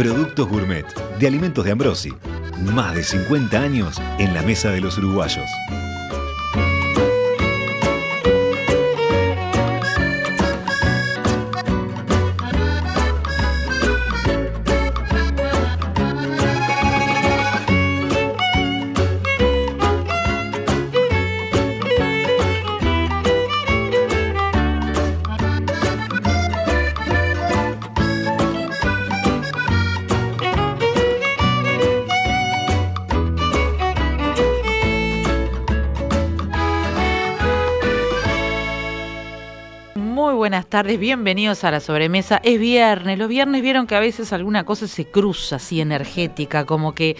Productos Gourmet de Alimentos de Ambrosi. Más de 50 años en la mesa de los uruguayos. Tardes, bienvenidos a la sobremesa. Es viernes, los viernes vieron que a veces alguna cosa se cruza así energética, como que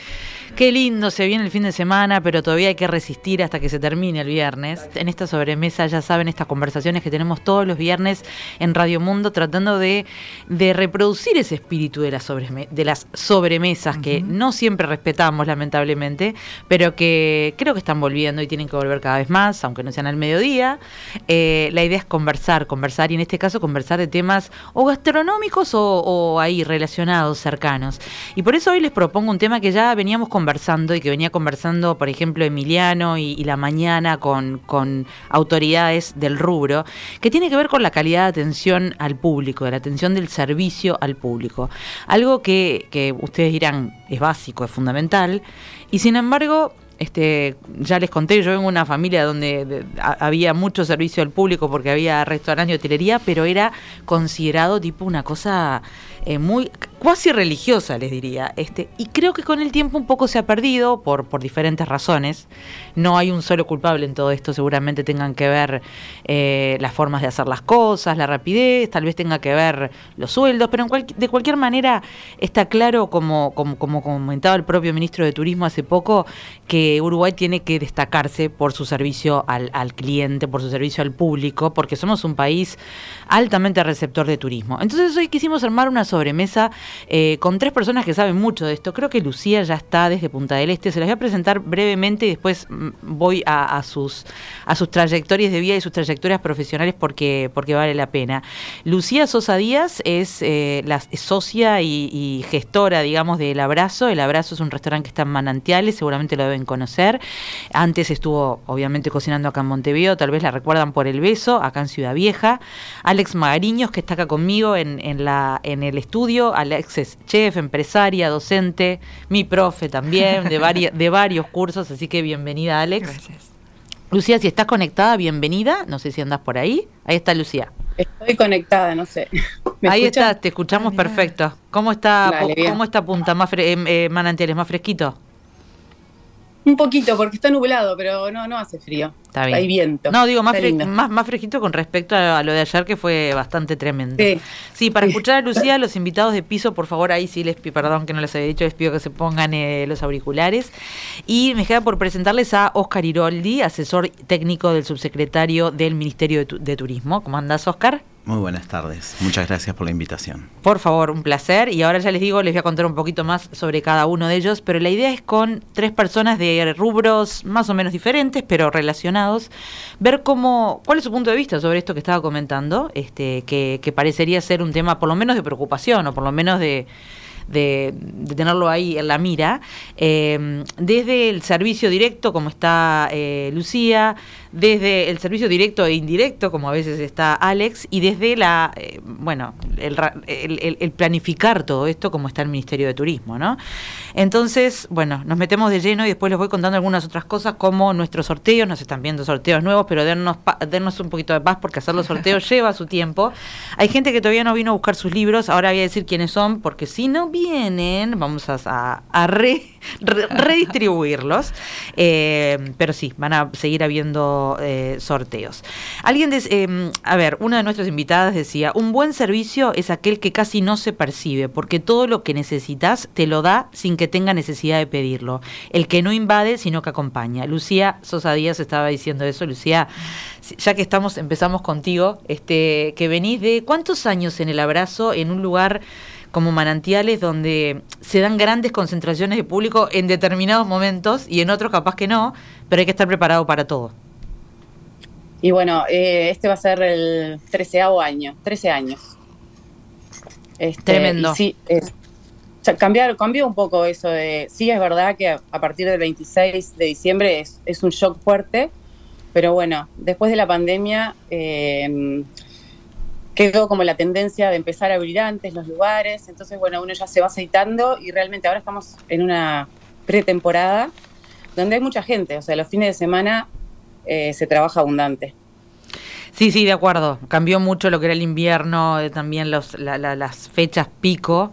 qué lindo se viene el fin de semana, pero todavía hay que resistir hasta que se termine el viernes. En esta sobremesa ya saben estas conversaciones que tenemos todos los viernes en Radio Mundo tratando de, de reproducir ese espíritu de, las de las sobremesas que no siempre respetamos lamentablemente, pero que creo que están volviendo y tienen que volver cada vez más, aunque no sean al mediodía. Eh, la idea es conversar, conversar y en este caso conversar de temas o gastronómicos o, ahí relacionados, cercanos. Y por eso hoy les propongo un tema que ya veníamos conversando y que venía conversando, por ejemplo, Emiliano y, la mañana con, autoridades del rubro, que tiene que ver con la calidad de atención al público, de la atención del servicio al público. Algo que, que ustedes dirán es básico, es fundamental, y sin embargo este, ya les conté, yo vengo de una familia donde había mucho servicio al público porque había restaurante y hotelería, pero era considerado tipo una cosa eh, muy cuasi religiosa, les diría. Este, y creo que con el tiempo un poco se ha perdido por, por diferentes razones. No hay un solo culpable en todo esto, seguramente tengan que ver eh, las formas de hacer las cosas, la rapidez, tal vez tenga que ver los sueldos, pero de cualquier manera está claro, como, como, como comentaba el propio ministro de Turismo hace poco, que Uruguay tiene que destacarse por su servicio al, al cliente, por su servicio al público, porque somos un país altamente receptor de turismo. Entonces hoy quisimos armar una sobremesa eh, con tres personas que saben mucho de esto. Creo que Lucía ya está desde Punta del Este. Se las voy a presentar brevemente y después mm, voy a, sus, a sus trayectorias de vida y sus trayectorias profesionales porque, porque vale la pena. Lucía Sosa Díaz es eh, la socia y, gestora, digamos, del Abrazo. El Abrazo es un restaurante que está en Manantiales, seguramente lo deben conocer. Antes estuvo, obviamente, cocinando acá en Montevideo, tal vez la recuerdan por El Beso, acá en Ciudad Vieja. Alex Magariños, que está acá conmigo en, en, la, en el estudio. Es chef, empresaria, docente, mi profe también, de, de varios cursos, así que bienvenida Alex. Gracias. Lucía, si estás conectada, bienvenida. No sé si andas por ahí. Ahí está Lucía. Estoy conectada, no sé. Ahí está, te escuchamos perfecto. ¿Cómo está, ¿cómo está Punta? Más eh, eh, manantiales, más fresquito. Un poquito, porque está nublado, pero no, no hace frío. Está bien. Hay viento. No, digo, más, más, más, fresquito con respecto a, lo de ayer, que fue bastante tremendo. Sí, para escuchar a Lucía, los invitados de piso, por favor, ahí sí les pido, perdón que no les había dicho, les pido que se pongan eh, los auriculares. Y me queda por presentarles a Oscar Iroldi, asesor técnico del subsecretario del Ministerio de, de Turismo. ¿Cómo andás, Oscar? Muy buenas tardes, muchas gracias por la invitación. Por favor, un placer. Y ahora ya les digo, les voy a contar un poquito más sobre cada uno de ellos, pero la idea es con tres personas de rubros más o menos diferentes, pero relacionados, ver cómo, cuál es su punto de vista sobre esto que estaba comentando, este, que, que parecería ser un tema por lo menos de preocupación o por lo menos de de, tenerlo ahí en la mira, eh, desde el servicio directo, como está eh, Lucía, desde el servicio directo e indirecto, como a veces está Alex, y desde la, eh, bueno, el, el, planificar todo esto, como está el Ministerio de Turismo, ¿no? Entonces, bueno, nos metemos de lleno y después les voy contando algunas otras cosas, como nuestros sorteos, nos están viendo sorteos nuevos, pero dennos, dennos un poquito de paz porque hacer los sorteos lleva su tiempo. Hay gente que todavía no vino a buscar sus libros, ahora voy a decir quiénes son, porque si no vienen, vamos a, redistribuirlos, eh, pero sí, van a seguir habiendo eh, sorteos. Alguien, eh, a ver, una de nuestras invitadas decía, un buen servicio es aquel que casi no se percibe, porque todo lo que necesitas te lo da sin que tenga necesidad de pedirlo. El que no invade, sino que acompaña. Lucía Sosa Díaz estaba diciendo eso. Lucía, ya que estamos, empezamos contigo, este, que venís de cuántos años en el abrazo, en un lugar como manantiales donde se dan grandes concentraciones de público en determinados momentos y en otros capaz que no, pero hay que estar preparado para todo. Y bueno, eh, este va a ser el treceavo año, 13 años. Este, Tremendo. Sí, cambiar, cambió un poco eso de, sí es verdad que a, partir del 26 de diciembre es, es, un shock fuerte, pero bueno, después de la pandemia eh, quedó como la tendencia de empezar a abrir antes los lugares, entonces bueno, uno ya se va aceitando y realmente ahora estamos en una pretemporada donde hay mucha gente, o sea, los fines de semana eh, se trabaja abundante. Sí, sí, de acuerdo. Cambió mucho lo que era el invierno, eh, también los, las fechas pico.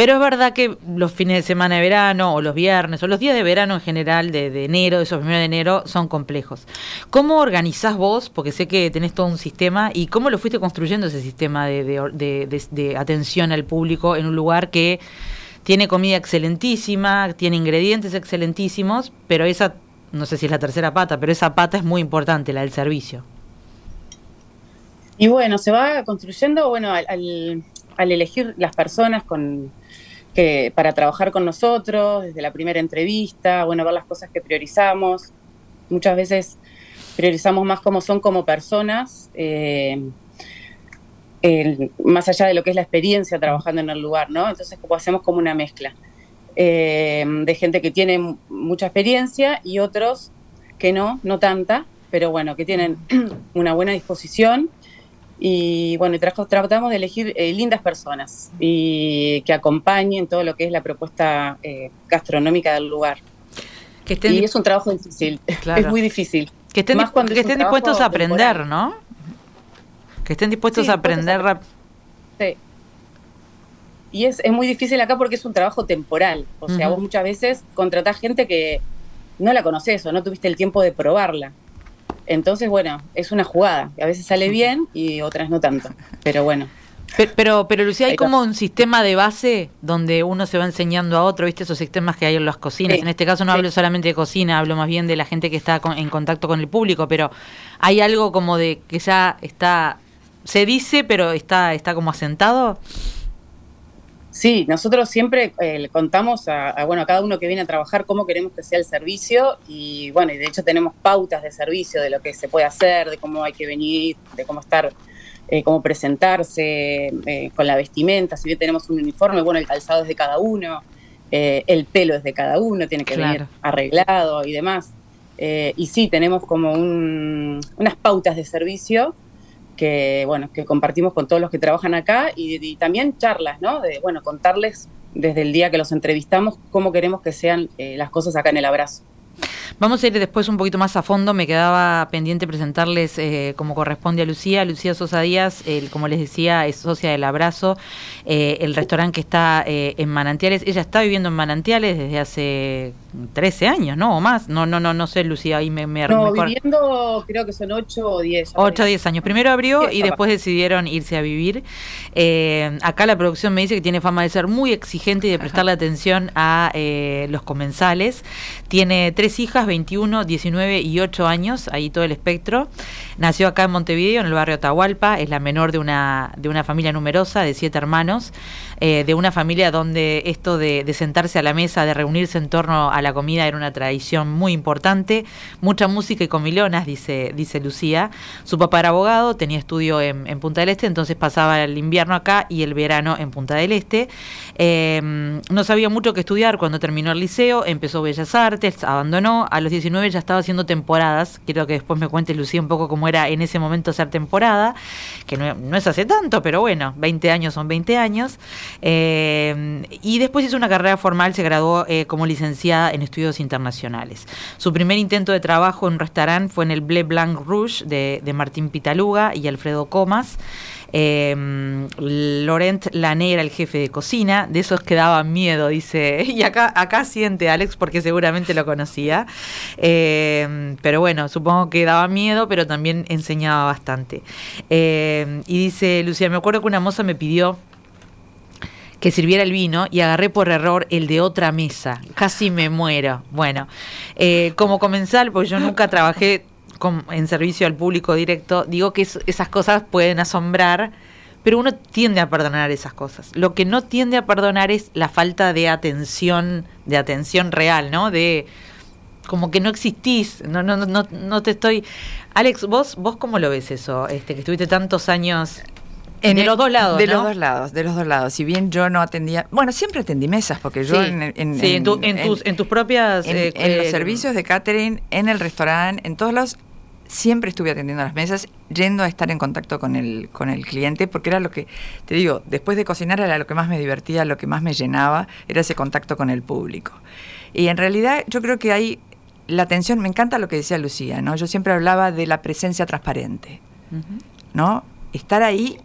Pero es verdad que los fines de semana de verano, o los viernes, o los días de verano en general, de, enero, de esos primeros de enero, son complejos. ¿Cómo organizás vos? Porque sé que tenés todo un sistema, y cómo lo fuiste construyendo ese sistema de, atención al público en un lugar que tiene comida excelentísima, tiene ingredientes excelentísimos, pero esa, no sé si es la tercera pata, pero esa pata es muy importante, la del servicio. Y bueno, se va construyendo, bueno, al elegir las personas con, que para trabajar con nosotros, desde la primera entrevista, bueno, ver las cosas que priorizamos. Muchas veces priorizamos más cómo son como personas, eh, más allá de lo que es la experiencia trabajando en el lugar, ¿no? Entonces como hacemos como una mezcla eh, de gente que tiene mucha experiencia y otros que no, no tanta, pero bueno, que tienen una buena disposición y bueno, tratamos de elegir eh, lindas personas y que acompañen todo lo que es la propuesta eh, gastronómica del lugar. Que estén y es un trabajo difícil, es muy difícil. Que estén, que estén dispuestos a aprender, ¿no? Que estén dispuestos a aprender. Sí. Y es, es muy difícil acá porque es un trabajo temporal. O sea, vos muchas veces contratás gente que no la conoces o no tuviste el tiempo de probarla. Entonces, bueno, es una jugada. A veces sale bien y otras no tanto. Pero bueno. Pero, pero, Lucía, hay como un sistema de base donde uno se va enseñando a otro, ¿viste? Esos sistemas que hay en las cocinas. en este caso no hablo solamente de cocina, hablo más bien de la gente que está en contacto con el público, pero hay algo como de que ya está, se dice, pero está, está como asentado. Sí, nosotros siempre eh, contamos a, bueno, a cada uno que viene a trabajar cómo queremos que sea el servicio y bueno, y de hecho tenemos pautas de servicio de lo que se puede hacer, de cómo hay que venir, de cómo estar, eh, cómo presentarse eh, con la vestimenta, si bien tenemos un uniforme, bueno, el calzado es de cada uno, el pelo es de cada uno, tiene que venir arreglado y demás. y sí, tenemos como unas pautas de servicio que, bueno, que compartimos con todos los que trabajan acá y, también charlas, ¿no? De, bueno, contarles desde el día que los entrevistamos cómo queremos que sean eh, las cosas acá en el abrazo. Vamos a ir después un poquito más a fondo. Me quedaba pendiente presentarles eh, como corresponde a Lucía. Lucía Sosa Díaz, como les decía, es socia del Abrazo, eh, el restaurante que está en Manantiales. Ella está viviendo en Manantiales desde hace 13 años, ¿no? O más. No, no, no, no sé, Lucía, ahí me... me no, viviendo creo que son 8 o 10. 8 o 10 años. Primero abrió y después decidieron irse a vivir. acá la producción me dice que tiene fama de ser muy exigente y de prestarle atención a los comensales. Tiene tres hijas, 21, 19 y 8 años, ahí todo el espectro. Nació acá en Montevideo, en el barrio Atahualpa, es la menor de una, de una familia numerosa, de siete hermanos, eh, de una familia donde esto de, sentarse a la mesa, de reunirse en torno a la comida era una tradición muy importante. Mucha música y comilonas, dice, dice Lucía. Su papá era abogado, tenía estudio en, Punta del Este, entonces pasaba el invierno acá y el verano en Punta del Este. Eh, no sabía mucho que estudiar cuando terminó el liceo, empezó Bellas Artes, abandonó, a los 19 ya estaba haciendo temporadas, quiero que después me cuente Lucía un poco cómo era en ese momento hacer temporada, que no, es hace tanto, pero bueno, 20 años son 20 años. Eh, y después hizo una carrera formal, se graduó eh, como licenciada en estudios internacionales. Su primer intento de trabajo en un restaurante fue en el Bleu Blanc Rouge de, de Martín Pitaluga y Alfredo Comas. Eh, Laurent Lané era el jefe de cocina, de esos que daban miedo, dice. Y acá, acá siente Alex porque seguramente lo conocía. Eh, pero bueno, supongo que daba miedo, pero también enseñaba bastante. Eh, y dice Lucía, me acuerdo que una moza me pidió que sirviera el vino y agarré por error el de otra mesa. Casi me muero. Bueno, eh, como comensal, pues yo nunca trabajé con- en servicio al público directo, digo que es- esas cosas pueden asombrar, pero uno tiende a perdonar esas cosas. Lo que no tiende a perdonar es la falta de atención, de atención real, ¿no? De como que no existís, no, no, no, no te estoy. Alex, vos, vos cómo lo ves eso, este, que estuviste tantos años de el- los dos lados, De ¿no? los dos lados, de los dos lados. Si bien yo no atendía, bueno, siempre atendí mesas, porque yo Sí, en, en- sí, en, tu- en en- tus, en tus propias... en, eh, en los eh, servicios de catering, en el restaurante, en todos los siempre estuve atendiendo las mesas, yendo a estar en contacto con el, con el cliente, porque era lo que, te digo, después de cocinar era lo que más me divertía, lo que más me llenaba, era ese contacto con el público. Y en realidad yo creo que hay la atención, me encanta lo que decía Lucía, ¿no? Yo siempre hablaba de la presencia transparente. ¿no? Estar ahí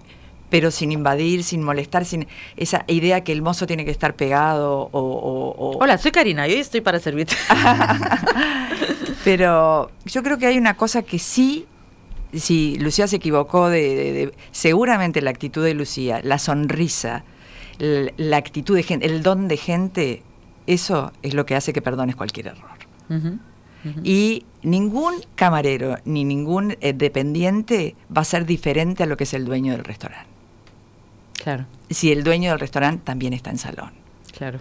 pero sin invadir, sin molestar, sin esa idea que el mozo tiene que estar pegado o... o- o- Hola, soy Karina y hoy estoy para servirte. Pero yo creo que hay una cosa que sí, si Lucía se equivocó de, de- de- seguramente la actitud de Lucía, la sonrisa, la actitud de gente, el don de gente, eso es lo que hace que perdones cualquier error. Y ningún camarero ni ningún eh, dependiente va a ser diferente a lo que es el dueño del restaurante. Claro, Si el dueño del restaurante también está en salón. claro.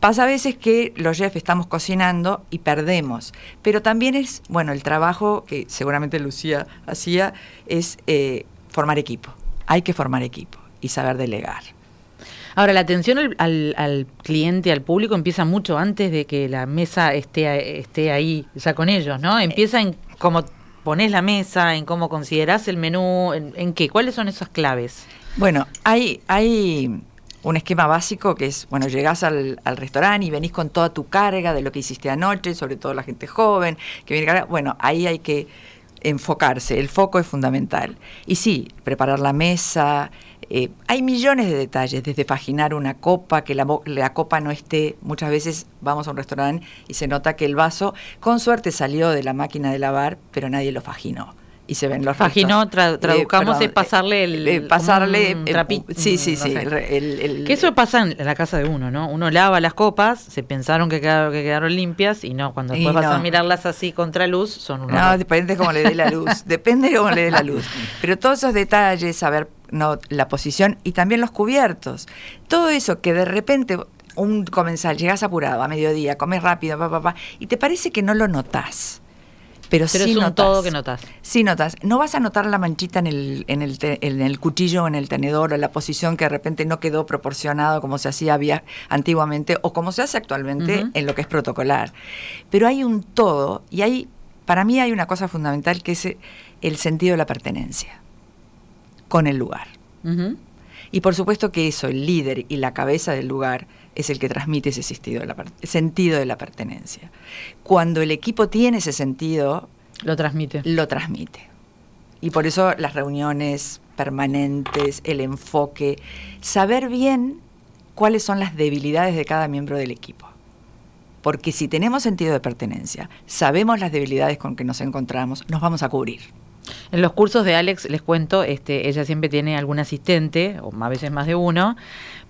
Pasa a veces que los chefs estamos cocinando y perdemos, pero también es, bueno, el trabajo que seguramente Lucía hacía es eh, formar equipo. Hay que formar equipo y saber delegar. Ahora, la atención al, al- al cliente, al público, empieza mucho antes de que la mesa esté, esté ahí ya con ellos, ¿no? Empieza en cómo pones la mesa, en cómo considerás el menú, en, en qué, cuáles son esas claves. Bueno, hay, hay un esquema básico que es, bueno, llegás al, al restaurante y venís con toda tu carga de lo que hiciste anoche, sobre todo la gente joven, que viene. Bueno, ahí hay que enfocarse, el foco es fundamental. Y sí, preparar la mesa, eh, hay millones de detalles, desde faginar una copa, que la, la copa no esté, muchas veces vamos a un restaurante y se nota que el vaso, con suerte salió de la máquina de lavar, pero nadie lo faginó. Y se ven los restos. tra- traducamos, es pasarle el- eh, pasarle un eh, trapi- sí sí no sí sé. el- el- el- Que eso pasa en la casa de uno, ¿no? Uno lava las copas, se pensaron que quedaron, que quedaron limpias y no, cuando después vas a no. mirarlas así contra luz, son unos... No, depende de cómo le dé la luz. Depende de cómo le dé la luz. Pero todos esos detalles, saber no, la posición y también los cubiertos. Todo eso que de repente un comensal, llegas apurado a mediodía, comes rápido, pa, pa, pa, y te parece que no lo notás. Pero, Pero sí es un notás. todo que notás. Sí notas. No vas a notar la manchita en el, en el, te- en el cuchillo o en el tenedor o la posición que de repente no quedó proporcionado como se hacía había antiguamente o como se hace actualmente en lo que es protocolar. Pero hay un todo y hay, para mí hay una cosa fundamental que es el sentido de la pertenencia con el lugar. Y por supuesto que eso, el líder y la cabeza del lugar, es el que transmite ese sentido de la, per- sentido de la pertenencia. Cuando el equipo tiene ese sentido, Lo transmite. lo transmite. Y por eso las reuniones permanentes, el enfoque, saber bien cuáles son las debilidades de cada miembro del equipo. Porque si tenemos sentido de pertenencia, sabemos las debilidades con que nos encontramos, nos vamos a cubrir. En los cursos de Alex, les cuento, este, ella siempre tiene algún asistente, o a veces más de uno,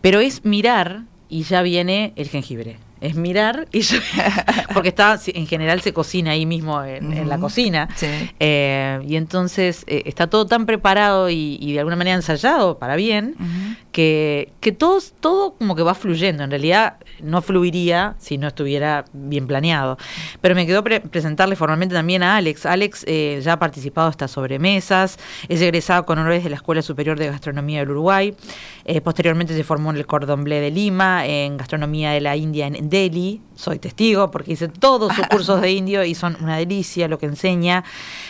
pero es mirar y ya viene el jengibre. Es mirar y ya, porque está, en general se cocina ahí mismo en, en la cocina. Sí. Eh, y entonces eh, está todo tan preparado y, y de alguna manera ensayado para bien, que, que todo, todo como que va fluyendo. En realidad no fluiría si no estuviera bien planeado. Pero me quedó pre- presentarle formalmente también a Alex. Alex eh, ya ha participado hasta sobremesas, es egresado con honores de la Escuela Superior de Gastronomía del Uruguay. Eh, posteriormente se formó en el Cordon Bleu de Lima, en Gastronomía de la India en Delhi. Soy testigo porque hice todos sus cursos de indio y son una delicia lo que enseña.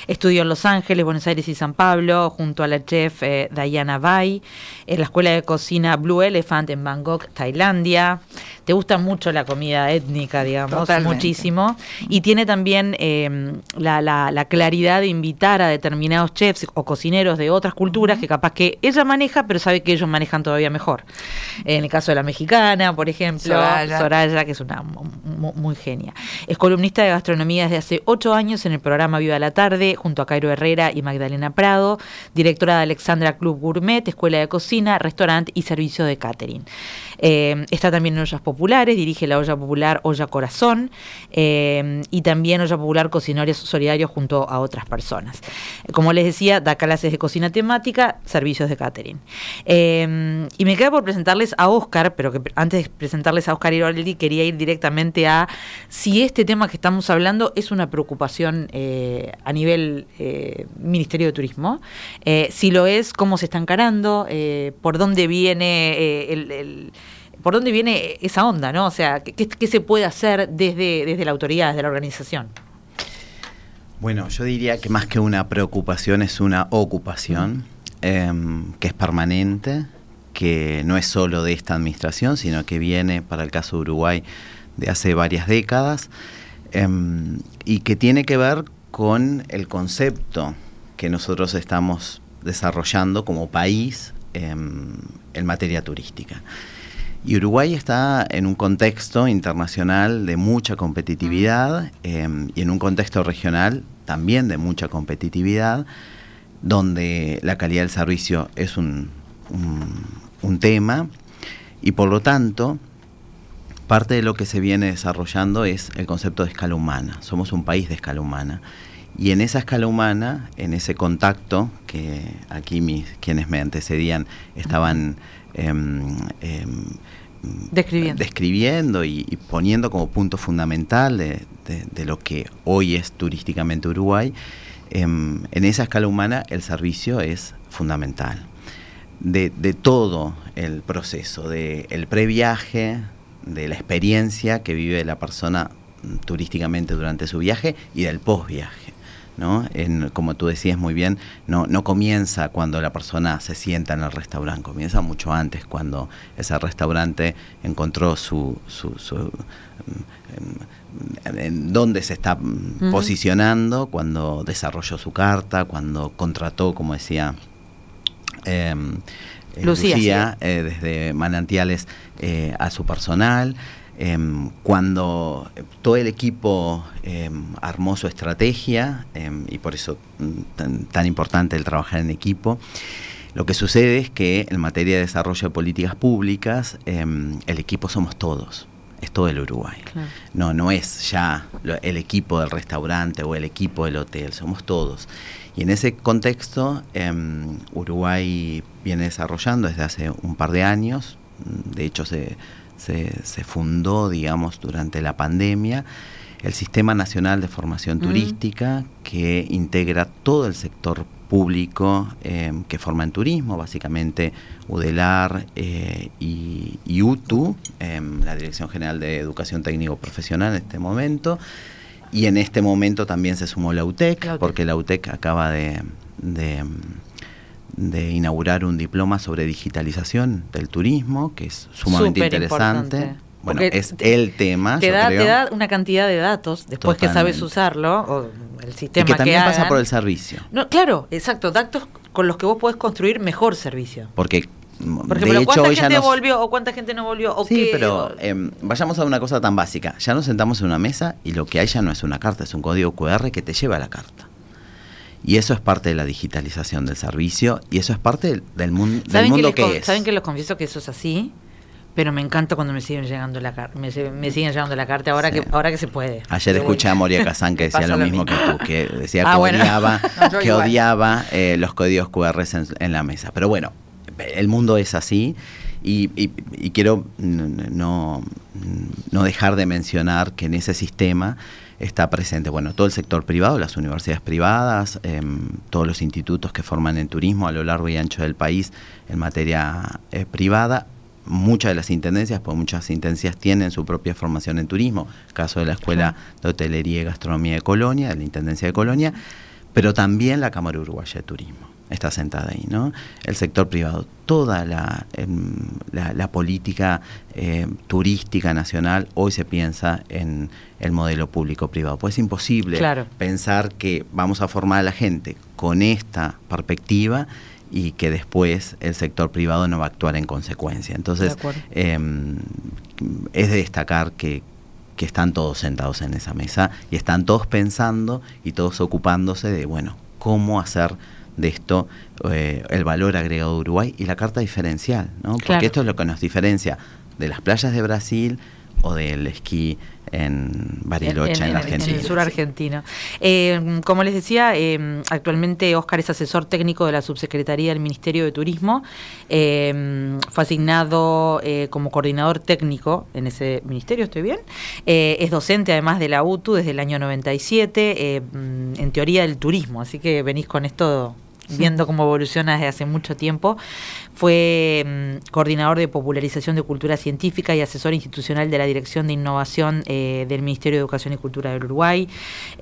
Estudió en Los Ángeles, Buenos Aires y San Pablo, junto a la chef eh, Diana Bai, en la Escuela de Cocina Blue Elephant en Bangkok, Tailandia. te gusta mucho la comida étnica, digamos, muchísimo. Y tiene también em, la, claridad de invitar a determinados chefs o cocineros de otras culturas que capaz que ella maneja, pero sabe que ellos manejan todavía mejor. En el caso de la mexicana, por ejemplo, Soraya, que es una muy, genia. Es columnista de gastronomía desde hace ocho años en el programa Viva la Tarde, junto a Cairo Herrera y Magdalena Prado, directora de Alexandra Club Gourmet, Escuela de Cocina, Restaurante y Servicio de Catering. Eh, está también en Ollas Populares, dirige la olla popular Olla Corazón eh, y también Olla Popular Cocinarios Solidarios junto a otras personas. Como les decía, da clases de cocina temática, servicios de catering. Eh, y me queda por presentarles a Oscar, pero que antes de presentarles a Oscar Iroldi quería ir directamente a si este tema que estamos hablando es una preocupación a nivel Ministerio de Turismo, si lo es, cómo se está encarando, por dónde viene el por dónde viene esa onda, ¿no? O sea, ¿qué, se puede hacer desde, desde la autoridad, desde la organización? Bueno, yo diría que más que una preocupación es una ocupación em, que es permanente, que no es solo de esta administración, sino que viene, para el caso de Uruguay, de hace varias décadas, em, y que tiene que ver con el concepto que nosotros estamos desarrollando como país em, en materia turística. Y Uruguay está en un contexto internacional de mucha competitividad em, y en un contexto regional también de mucha competitividad, donde la calidad del servicio es un, un, tema y por lo tanto parte de lo que se viene desarrollando es el concepto de escala humana. Somos un país de escala humana. Y en esa escala humana, en ese contacto que aquí mis, quienes me antecedían estaban Em, em, describiendo, y, poniendo como punto fundamental de, lo que hoy es turísticamente Uruguay, em, en esa escala humana el servicio es fundamental. De, todo el proceso, del previaje, de la experiencia que vive la persona turísticamente durante su viaje y del postviaje. ¿No? En, como tú decías muy bien, no, no comienza cuando la persona se sienta en el restaurante, comienza mucho antes, cuando ese restaurante encontró su, su, en, dónde se está posicionando, cuando desarrolló su carta, cuando contrató, como decía em, eh, Lucía, eh, desde manantiales eh, a su personal. Em, cuando todo el equipo em, armó su estrategia, em, y por eso mm, tan, importante el trabajar en equipo, lo que sucede es que en materia de desarrollo de políticas públicas, el equipo somos todos, es todo el Uruguay. No, no es ya el equipo del restaurante o el equipo del hotel, somos todos. Y en ese contexto, Uruguay viene desarrollando desde hace un par de años, de hecho se se, fundó, digamos, durante la pandemia, el Sistema Nacional de Formación Turística, que integra todo el sector público em, que forma en turismo, básicamente UDELAR eh, y, UTU, em, la Dirección General de Educación Técnico Profesional en este momento. Y en este momento también se sumó la UTEC, porque la UTEC acaba de de inaugurar un diploma sobre digitalización del turismo, que es sumamente interesante. Bueno, es el tema. Te da, te da una cantidad de datos después que sabes usarlo, o el sistema y que también pasa por el servicio. No, claro, exacto, datos con los que vos podés construir mejor servicio. Porque por ejemplo, ¿cuánta gente volvió o cuánta gente no volvió? O sí, pero em, vayamos a una cosa tan básica. Ya nos sentamos en una mesa y lo que hay ya no es una carta, es un código QR que te lleva a la carta. Y eso es parte de la digitalización del servicio y eso es parte del, mundo que, es. Saben que les confieso que eso es así, pero me encanta cuando me siguen llegando la carta, me, siguen llegando la carta ahora que ahora que se puede. Ayer escuché a Moria Kazan que decía lo mismo, que tú, que decía ah, que odiaba, que odiaba eh, los códigos QR en, la mesa. Pero bueno, el mundo es así y, y quiero no, no dejar de mencionar que en ese sistema está presente, bueno, todo el sector privado, las universidades privadas, em, todos los institutos que forman en turismo a lo largo y ancho del país en materia eh, privada, muchas de las intendencias, pues muchas intendencias tienen su propia formación en turismo, caso de la Escuela de Hotelería y Gastronomía de Colonia, de la Intendencia de Colonia, pero también la Cámara Uruguaya de Turismo. Está sentada ahí, ¿no? El sector privado, toda la, em, la, política eh, turística nacional hoy se piensa en el modelo público-privado. Pues es imposible pensar que vamos a formar a la gente con esta perspectiva y que después el sector privado no va a actuar en consecuencia. Entonces, em, es de destacar que, que están todos sentados en esa mesa y están todos pensando y todos ocupándose de, bueno, cómo hacer de esto eh, el valor agregado de Uruguay y la carta diferencial, ¿no? Porque esto es lo que nos diferencia de las playas de Brasil o del esquí en Bariloche, en, Argentina. En el sur argentino. Eh, como les decía, eh, actualmente Oscar es asesor técnico de la Subsecretaría del Ministerio de Turismo. fue asignado como coordinador técnico en ese ministerio, ¿estoy bien? es docente además de la UTU desde el año 97, en teoría del turismo, así que venís con esto viendo cómo evoluciona desde hace mucho tiempo. Fue mm, coordinador de popularización de cultura científica y asesor institucional de la Dirección de Innovación eh, del Ministerio de Educación y Cultura del Uruguay.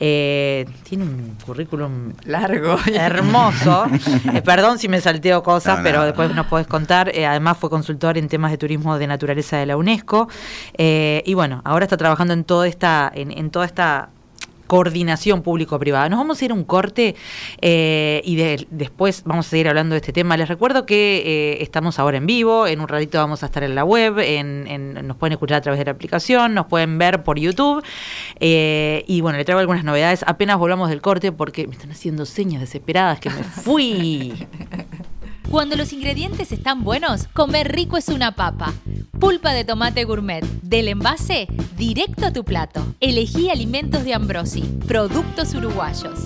Eh, tiene un currículum largo, hermoso. Eh, perdón si me salteo cosas, pero después nos podés contar. además fue consultor en temas de turismo de naturaleza de la UNESCO. y bueno, ahora está trabajando en toda esta, en toda esta coordinación público-privada. Nos vamos a ir a un corte eh, y después vamos a seguir hablando de este tema. Les recuerdo que eh, estamos ahora en vivo, en un ratito vamos a estar en la web, en, nos pueden escuchar a través de la aplicación, nos pueden ver por YouTube. Eh, y bueno, le traigo algunas novedades. Apenas volvamos del corte porque me están haciendo señas desesperadas que me fui. Cuando los ingredientes están buenos, comer rico es una papa. Pulpa de tomate gourmet, del envase directo a tu plato. Elegí alimentos de Ambrosi, productos uruguayos.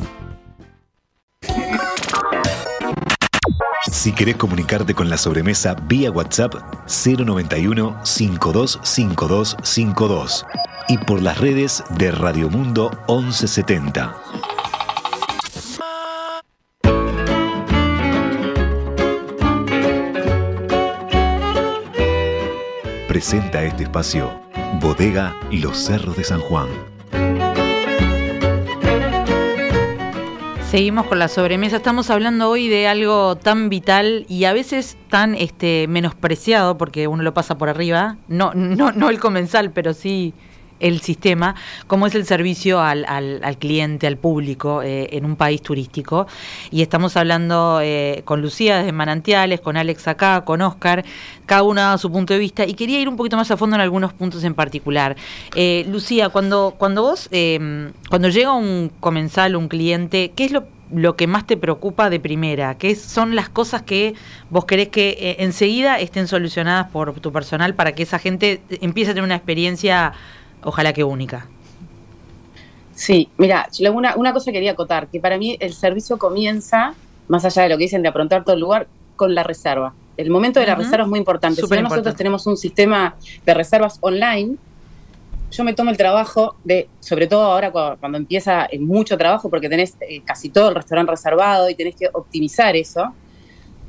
Si querés comunicarte con la sobremesa vía WhatsApp 091 525252 y por las redes de Radio Mundo 1170. Presenta este espacio Bodega Los Cerros de San Juan. Seguimos con la sobremesa. Estamos hablando hoy de algo tan vital y a veces tan este, menospreciado, porque uno lo pasa por arriba. No, no, no el comensal, pero sí el sistema, como es el servicio al, al, cliente, al público eh, en un país turístico. Y estamos hablando eh, con Lucía desde Manantiales, con Alex acá, con Oscar, cada uno a su punto de vista. Y quería ir un poquito más a fondo en algunos puntos en particular. Eh, Lucía, cuando, cuando vos, cuando llega un comensal, un cliente, ¿qué es lo lo que más te preocupa de primera? ¿Qué son las cosas que vos querés que enseguida estén solucionadas por tu personal para que esa gente empiece a tener una experiencia ojalá que única. Sí, mira, una, una cosa quería acotar, que para mí el servicio comienza, más allá de lo que dicen de aprontar todo el lugar, con la reserva. El momento de la reserva es muy importante. si nosotros tenemos un sistema de reservas online, yo me tomo el trabajo de, sobre todo ahora cuando, empieza mucho trabajo, porque tenés eh, casi todo el restaurante reservado y tenés que optimizar eso,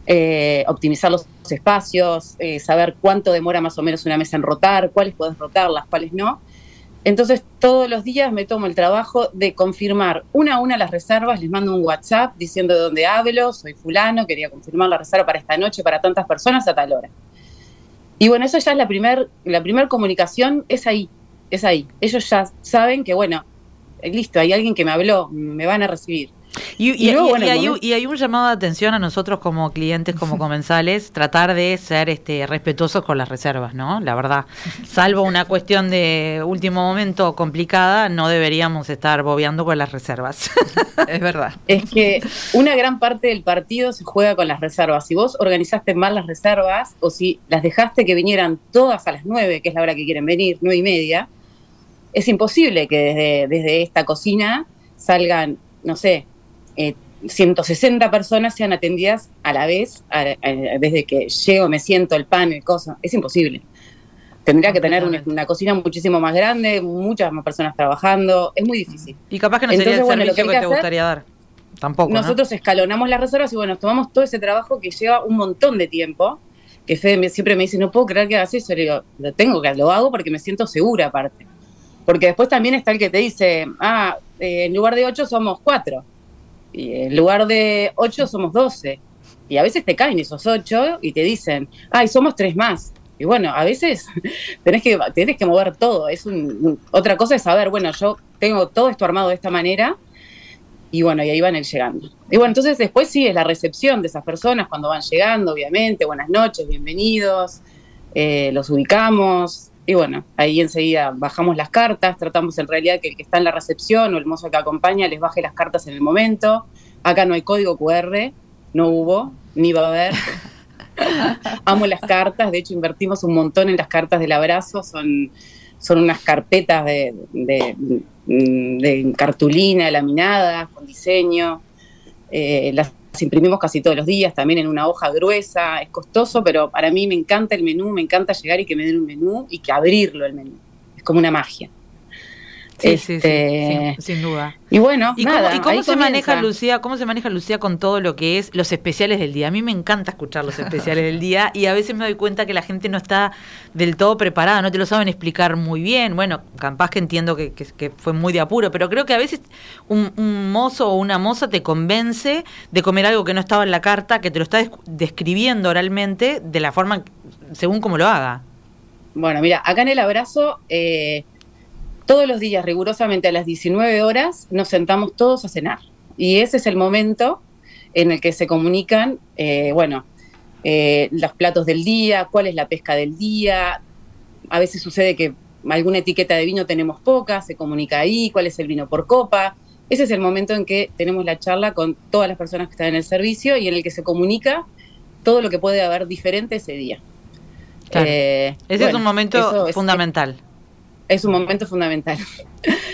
eh, optimizar los espacios, eh, saber cuánto demora más o menos una mesa en rotar, cuáles puedes rotarlas, cuáles no. Entonces, todos los días me tomo el trabajo de confirmar una a una las reservas, les mando un WhatsApp diciendo de dónde hablo, soy fulano, quería confirmar la reserva para esta noche, para tantas personas a tal hora. Y bueno, eso ya es la primera la primer comunicación, es ahí, es ahí. Ellos ya saben que, bueno, listo, hay alguien que me habló, me van a recibir. Y, hay, un llamado de atención a nosotros como clientes, como comensales, tratar de ser este, respetuosos con las reservas, ¿no? La verdad, salvo una cuestión de último momento complicada, no deberíamos estar bobeando con las reservas. es verdad. Es que una gran parte del partido se juega con las reservas. Si vos organizaste mal las reservas o si las dejaste que vinieran todas a las nueve, que es la hora que quieren venir, nueve y media, es imposible que desde, desde esta cocina salgan, no sé, 160 eh, personas sean atendidas a la vez, desde que llego, me siento, el pan, el cosa, es imposible. Tendría que tener una, cocina muchísimo más grande, muchas más personas trabajando, es muy difícil. Y capaz que no sería el servicio que, te gustaría dar. Tampoco. Nosotros escalonamos las reservas y bueno, tomamos todo ese trabajo que lleva un montón de tiempo. Que Fede siempre me dice, no puedo creer que hagas eso. Le digo, lo tengo que, lo hago porque me siento segura aparte. Porque después también está el que te dice, ah, eh, en lugar de ocho somos cuatro y en lugar de 8 somos 12. Y a veces te caen esos ocho y te dicen, ay, somos tres más. Y bueno, a veces tenés que, tenés que mover todo. Es otra cosa es saber, bueno, yo tengo todo esto armado de esta manera. Y bueno, y ahí van llegando. Y bueno, entonces después sí es la recepción de esas personas cuando van llegando, obviamente. Buenas noches, bienvenidos. Eh, los ubicamos. Y bueno, ahí enseguida bajamos las cartas. Tratamos en realidad que el que está en la recepción o el mozo que acompaña les baje las cartas en el momento. Acá no hay código QR, no hubo, ni va a haber. Amo las cartas, de hecho invertimos un montón en las cartas del abrazo, son, son unas carpetas de, de, cartulina laminadas con diseño. Eh, las imprimimos casi todos los días, también en una hoja gruesa, es costoso, pero para mí me encanta el menú, me encanta llegar y que me den un menú y que abrirlo el menú. Es como una magia. Sí, sí, sí, este, sin, duda. Y bueno, ¿y cómo, se maneja Lucía? ¿Cómo se maneja Lucía con todo lo que es los especiales del día? A mí me encanta escuchar los especiales del día y a veces me doy cuenta que la gente no está del todo preparada, no te lo saben explicar muy bien. Bueno, capaz que entiendo que, fue muy de apuro, pero creo que a veces un, mozo o una moza te convence de comer algo que no estaba en la carta, que te lo está describiendo oralmente de la forma según como lo haga. Bueno, mira, acá en el abrazo eh, todos los días, rigurosamente a las 19 horas, nos sentamos todos a cenar. Y ese es el momento en el que se comunican, eh, bueno, eh, los platos del día, cuál es la pesca del día. A veces sucede que alguna etiqueta de vino tenemos poca, se comunica ahí, cuál es el vino por copa. Ese es el momento en que tenemos la charla con todas las personas que están en el servicio y en el que se comunica todo lo que puede haber diferente ese día. Eh, ese es un momento fundamental es un momento fundamental.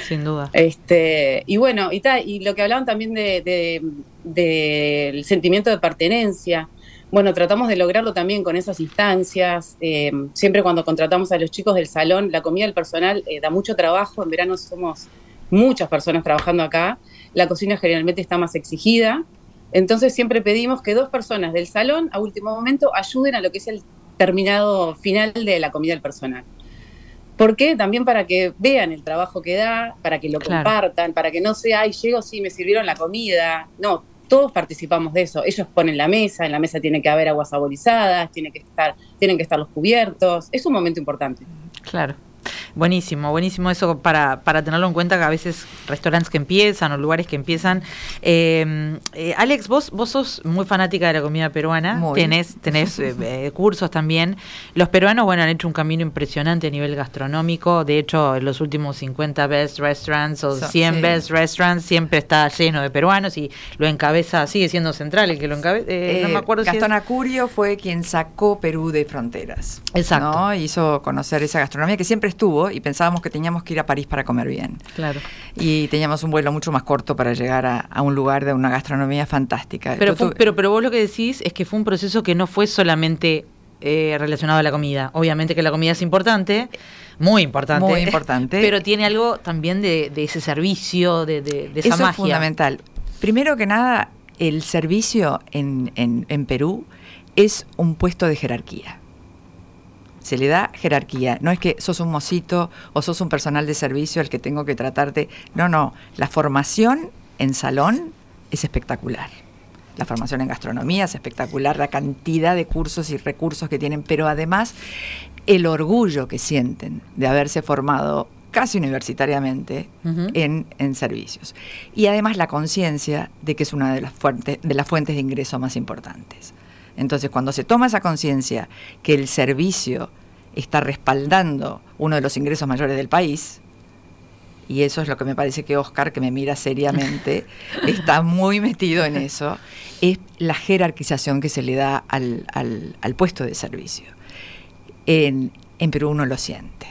Sin duda. Este, y bueno, y, y lo que hablaban también del de, sentimiento de pertenencia. Bueno, tratamos de lograrlo también con esas instancias. Eh, siempre cuando contratamos a los chicos del salón, la comida del personal eh, da mucho trabajo. En verano somos muchas personas trabajando acá. La cocina generalmente está más exigida. Entonces siempre pedimos que dos personas del salón a último momento ayuden a lo que es el terminado final de la comida del personal. ¿Por qué? También para que vean el trabajo que da, para que lo compartan, para que no sea, ay, llego, sí, me sirvieron la comida. No, todos participamos de eso. Ellos ponen la mesa, en la mesa tiene que haber aguas saborizadas, tiene que estar, tienen que estar los cubiertos. Es un momento importante. Claro. Buenísimo, buenísimo eso para, para tenerlo en cuenta que a veces restaurantes que empiezan o lugares que empiezan. Eh, eh, Alex, vos, vos sos muy fanática de la comida peruana, tenés, tenés eh, cursos también. Los peruanos, bueno, han hecho un camino impresionante a nivel gastronómico. De hecho, en los últimos 50 best restaurants o 100 best restaurants siempre está lleno de peruanos y lo encabeza, sigue siendo central el que lo encabeza. no me acuerdo Gastón Acurio fue quien sacó Perú de fronteras. Exacto. Hizo conocer esa gastronomía que siempre estuvo y pensábamos que teníamos que ir a París para comer bien. Claro. Y teníamos un vuelo mucho más corto para llegar a, un lugar de una gastronomía fantástica. Pero, pero, pero vos lo que decís es que fue un proceso que no fue solamente eh, relacionado a la comida. Obviamente que la comida es importante, muy importante. Muy importante. Pero tiene algo también de, ese servicio, de, de, de esa Eso es fundamental. Primero que nada, el servicio en, en, en Perú es un puesto de jerarquía se le da jerarquía. No es que sos un mocito o sos un personal de servicio al que tengo que tratarte. No, no. La formación en salón es espectacular. La formación en gastronomía es espectacular, la cantidad de cursos y recursos que tienen, pero además el orgullo que sienten de haberse formado casi universitariamente en, en, servicios. Y además la conciencia de que es una de las, fuentes, de las fuentes de ingreso más importantes. Entonces, cuando se toma esa conciencia que el servicio está respaldando uno de los ingresos mayores del país, y eso es lo que me parece que Oscar, que me mira seriamente, está muy metido en eso, es la jerarquización que se le da al, puesto de servicio. En, Perú uno lo siente,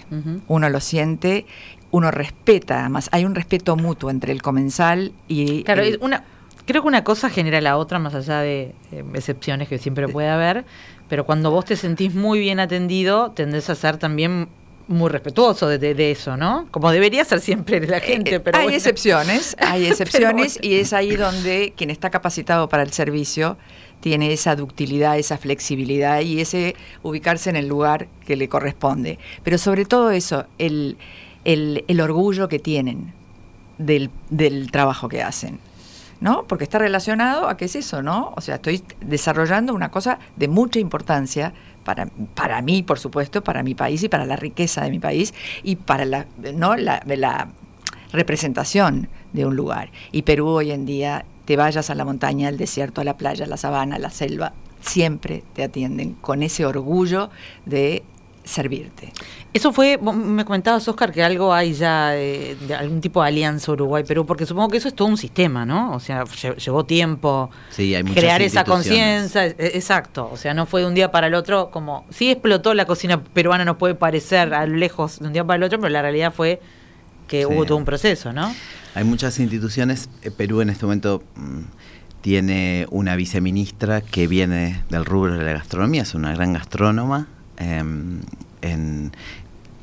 uno lo siente, uno respeta, además hay un respeto mutuo entre el comensal y... Claro, una, creo que una cosa genera la otra, más allá de excepciones que siempre puede haber, pero cuando vos te sentís muy bien atendido, tendés a ser también muy respetuoso de, eso, ¿no? Como debería ser siempre la eh, gente. Pero hay excepciones, hay excepciones y es ahí donde quien está capacitado para el servicio tiene esa ductilidad, esa flexibilidad y ese ubicarse en el lugar que le corresponde. Pero sobre todo eso, el, el, el orgullo que tienen del, del trabajo que hacen ¿no? Porque está relacionado a qué es eso, ¿no? O sea, estoy desarrollando una cosa de mucha importancia para, para mí, por supuesto, para mi país y para la riqueza de mi país y para la, ¿no? la, la representación de un lugar. Y Perú hoy en día, te vayas a la montaña, al desierto, a la playa, a la sabana, a la selva, siempre te atienden con ese orgullo de servirte. Eso fue, me comentabas, Oscar, que algo hay ya de, algún tipo de alianza Uruguay-Perú, porque supongo que eso es todo un sistema, ¿no? O sea, llevó tiempo crear esa conciencia, e, exacto, o sea, no fue de un día para el otro, como, sí explotó la cocina peruana, no puede parecer a lo lejos de un día para el otro, pero la realidad fue que hubo todo un proceso, ¿no? Hay muchas instituciones, eh, Perú en este momento mm, tiene una viceministra que viene del rubro de la gastronomía, es una gran gastrónoma, em,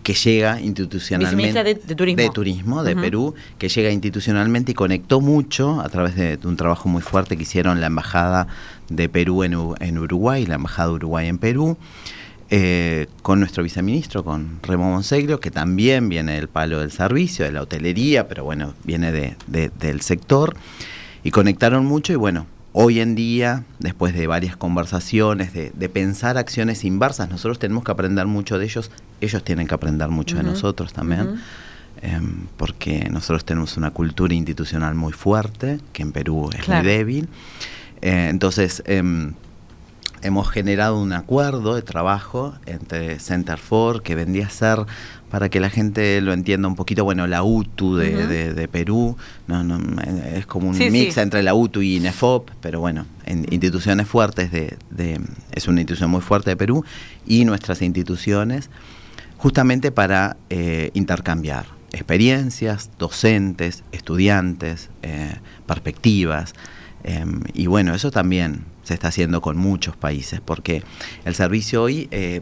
que llega institucionalmente de, de, turismo de, turismo, de Perú, que llega institucionalmente y conectó mucho a través de, un trabajo muy fuerte que hicieron la embajada de Perú en, en Uruguay, la embajada de Uruguay en Perú. Eh, con nuestro viceministro, con Remo Monseglio, que también viene del palo del servicio, de la hotelería, pero bueno, viene de, del sector, y conectaron mucho y bueno, hoy en día, después de varias conversaciones, de, pensar acciones inversas, nosotros tenemos que aprender mucho de ellos, ellos tienen que aprender mucho de nosotros también. Em, porque nosotros tenemos una cultura institucional muy fuerte, que en Perú es muy débil. Eh, entonces, em, hemos generado un acuerdo de trabajo entre Center for, que vendría a ser, para que la gente lo entienda un poquito, bueno, la UTU de, Perú, no, no, es como un mix entre la UTU y INEFOP, pero bueno, en instituciones fuertes de, es una institución muy fuerte de Perú, y nuestras instituciones, justamente para eh, intercambiar experiencias, docentes, estudiantes, eh, perspectivas, em, y bueno, eso también se está haciendo con muchos países, porque el servicio hoy, eh,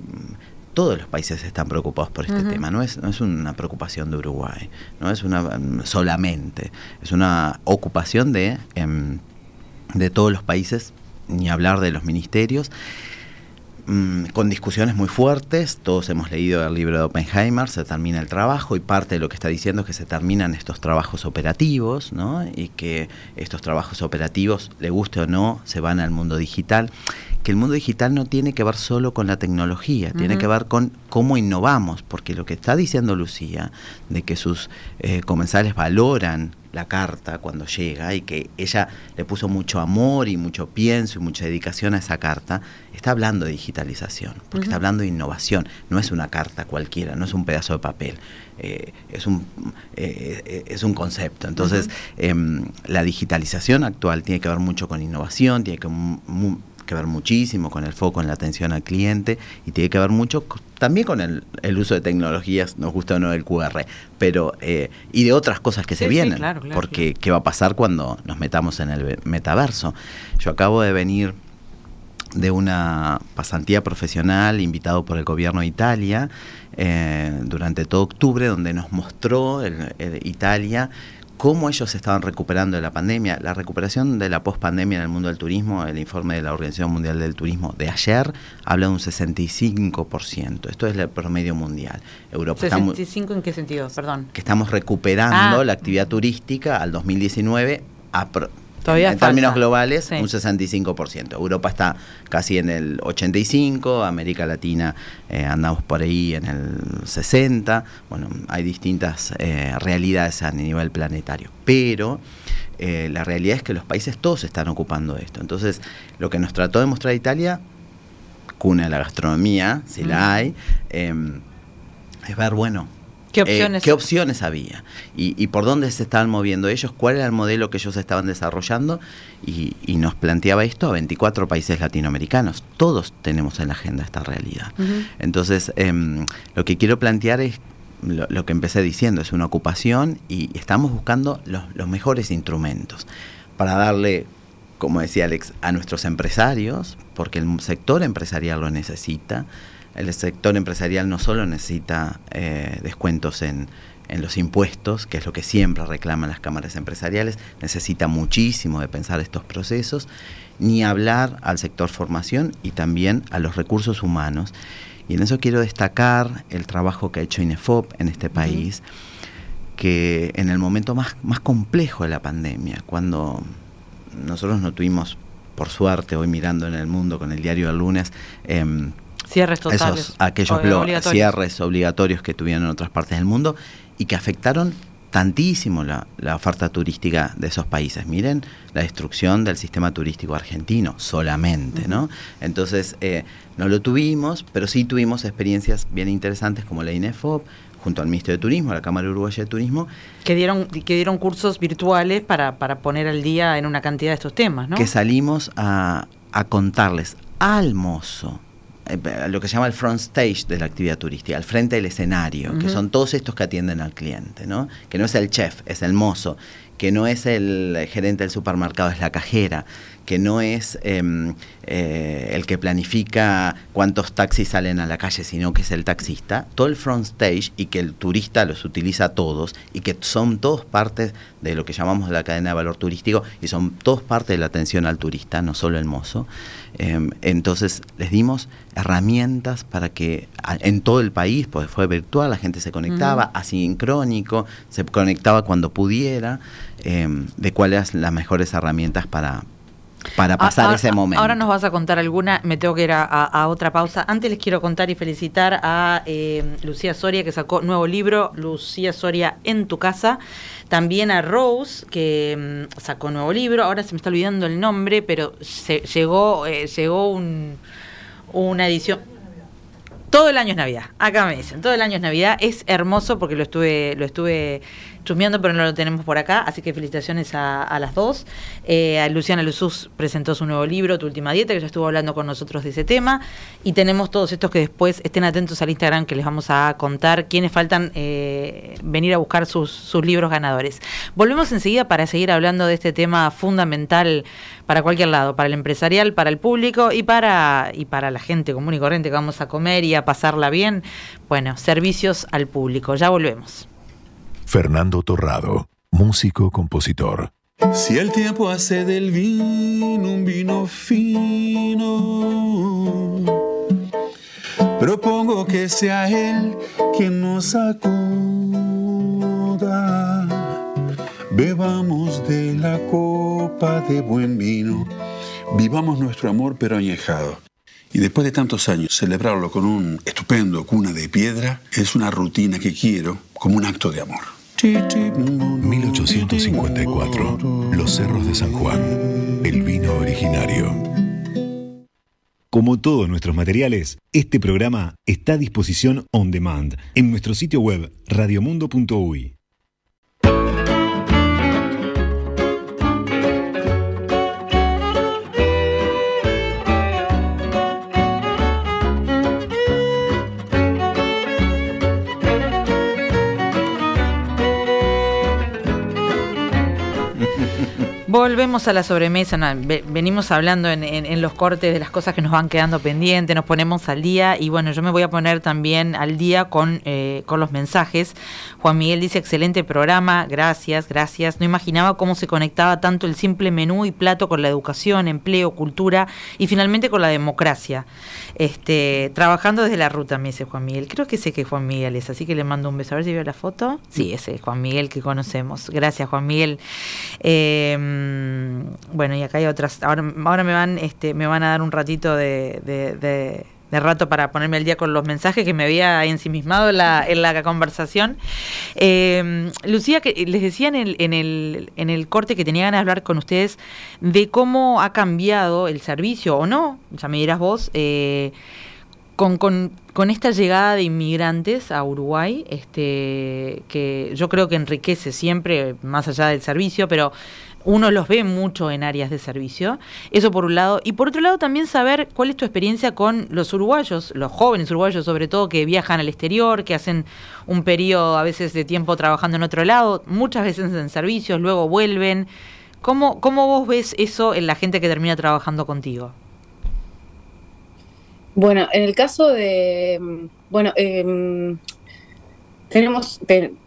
todos los países están preocupados por este tema, no es, no es una preocupación de Uruguay, no es una solamente, es una ocupación de, em, de todos los países, ni hablar de los ministerios. Mm, con discusiones muy fuertes, todos hemos leído el libro de Oppenheimer, se termina el trabajo y parte de lo que está diciendo es que se terminan estos trabajos operativos, ¿no? Y que estos trabajos operativos, le guste o no, se van al mundo digital. Que el mundo digital no tiene que ver solo con la tecnología, tiene que ver con cómo innovamos, porque lo que está diciendo Lucía, de que sus eh, comensales valoran la carta cuando llega y que ella le puso mucho amor y mucho pienso y mucha dedicación a esa carta, está hablando de digitalización, porque está hablando de innovación, no es una carta cualquiera, no es un pedazo de papel, eh, es, un, eh, es un concepto. Entonces, em, la digitalización actual tiene que ver mucho con innovación, tiene que que ver muchísimo con el foco en la atención al cliente y tiene que ver mucho también con el, uso de tecnologías, nos gusta o no el QR, pero eh, y de otras cosas que se vienen, porque qué va a pasar cuando nos metamos en el metaverso. Yo acabo de venir de una pasantía profesional invitado por el gobierno de Italia eh, durante todo octubre, donde nos mostró Italia cómo ellos estaban recuperando de la pandemia. La recuperación de la pospandemia en el mundo del turismo, el informe de la Organización Mundial del Turismo de ayer habla de un 65%. Esto es el promedio mundial. Europa ¿65 en qué sentido? Perdón. Que estamos recuperando ah. la actividad turística al 2019 a en, términos globales, un 65%. Europa está casi en el 85%, América Latina eh, andamos por ahí en el 60%. Bueno, hay distintas eh, realidades a nivel planetario. Pero eh, la realidad es que los países todos están ocupando de esto. Entonces, lo que nos trató de mostrar Italia, cuna de la gastronomía, si la hay, em, es ver, bueno, ¿Qué eh, opciones? había? Y, por dónde se estaban moviendo ellos? ¿Cuál era el modelo que ellos estaban desarrollando? Y, nos planteaba esto a 24 países latinoamericanos. Todos tenemos en la agenda esta realidad. Entonces, em, lo que quiero plantear es lo, que empecé diciendo, es una ocupación y estamos buscando los, los mejores instrumentos para darle como decía Alex, a nuestros empresarios, porque el sector empresarial lo necesita, el sector empresarial no solo necesita eh, descuentos en, los impuestos, que es lo que siempre reclaman las cámaras empresariales, necesita muchísimo de pensar estos procesos, ni hablar al sector formación y también a los recursos humanos. Y en eso quiero destacar el trabajo que ha hecho INEFOP en este país, que en el momento más, más complejo de la pandemia, cuando nosotros no tuvimos, por suerte, hoy mirando en el mundo con el diario del lunes, em, cierres totales, esos, aquellos cierres obligatorios que tuvieron en otras partes del mundo y que afectaron tantísimo la, oferta turística de esos países. Miren la destrucción del sistema turístico argentino solamente, ¿no? Entonces, eh, no lo tuvimos, pero sí tuvimos experiencias bien interesantes como la INEFOP, junto al Ministerio de Turismo, la Cámara Uruguaya de Turismo. Que dieron, que dieron cursos virtuales para, para poner al día en una cantidad de estos temas, ¿no? Que salimos a, a contarles al mozo, lo que se llama el front stage de la actividad turística, al frente del escenario, que son todos estos que atienden al cliente, ¿no? Que no es el chef, es el mozo, que no es el gerente del supermercado, es la cajera, que no es em, eh, el que planifica cuántos taxis salen a la calle, sino que es el taxista, todo el front stage y que el turista los utiliza todos y que son todos partes de lo que llamamos la cadena de valor turístico y son todos parte de la atención al turista, no solo el mozo. Em, entonces les dimos herramientas para que en todo el país, pues fue virtual, la gente se conectaba, asincrónico, se conectaba cuando pudiera, em, de cuáles las mejores herramientas para, para pasar ese momento. Ahora nos vas a contar alguna, me tengo que ir a, otra pausa. Antes les quiero contar y felicitar a eh, Lucía Soria que sacó nuevo libro, Lucía Soria en tu casa. También a Rose que mm, sacó nuevo libro. Ahora se me está olvidando el nombre, pero se, llegó, eh, llegó un, una edición. Todo el año es Navidad. Acá me dicen, todo el año es Navidad. Es hermoso porque lo estuve, lo estuve chusmeando, pero no lo tenemos por acá, así que felicitaciones a, las dos. Eh, Luciana Luzuz presentó su nuevo libro, Tu Última Dieta, que ya estuvo hablando con nosotros de ese tema. Y tenemos todos estos que después estén atentos al Instagram, que les vamos a contar quiénes faltan eh, venir a buscar sus, sus libros ganadores. Volvemos enseguida para seguir hablando de este tema fundamental para cualquier lado, para el empresarial, para el público y para, y para la gente común y corriente que vamos a comer y a pasarla bien. Bueno, servicios al público. Ya volvemos. Fernando Torrado, músico compositor. Si el tiempo hace del vino un vino fino, propongo que sea él quien nos acuda. Bebamos de la copa de buen vino, vivamos nuestro amor pero añejado. Y después de tantos años, celebrarlo con un estupendo cuna de piedra es una rutina que quiero como un acto de amor. 1854. Los Cerros de San Juan. El vino originario. Como todos nuestros materiales, este programa está a disposición on demand en nuestro sitio web radiomundo.uy. Volvemos a la sobremesa, venimos hablando en, los cortes de las cosas que nos van quedando pendientes, nos ponemos al día y bueno, yo me voy a poner también al día con, eh, con los mensajes. Juan Miguel dice, excelente programa, gracias, gracias. No imaginaba cómo se conectaba tanto el simple menú y plato con la educación, empleo, cultura y finalmente con la democracia. Este, trabajando desde la ruta, me dice Juan Miguel. Creo que sé que Juan Miguel es, así que le mando un beso. A ver si veo la foto. Sí, ese es Juan Miguel que conocemos. Gracias, Juan Miguel. Em, bueno, y acá hay otras. Ahora, ahora me van, este, me van a dar un ratito de, de, rato para ponerme al día con los mensajes que me había ensimismado en la, conversación. Em, Lucía, que les decía en el, en, el, en el corte que tenía ganas de hablar con ustedes de cómo ha cambiado el servicio o no, ya me dirás vos, eh, con, con, con, esta llegada de inmigrantes a Uruguay, este, que yo creo que enriquece siempre, más allá del servicio, pero uno los ve mucho en áreas de servicio. Eso por un lado. Y por otro lado también saber cuál es tu experiencia con los uruguayos, los jóvenes uruguayos sobre todo, que viajan al exterior, que hacen un periodo a veces de tiempo trabajando en otro lado, muchas veces en servicios, luego vuelven. ¿Cómo, cómo vos ves eso en la gente que termina trabajando contigo? Bueno, en el caso de, bueno, em, tenemos,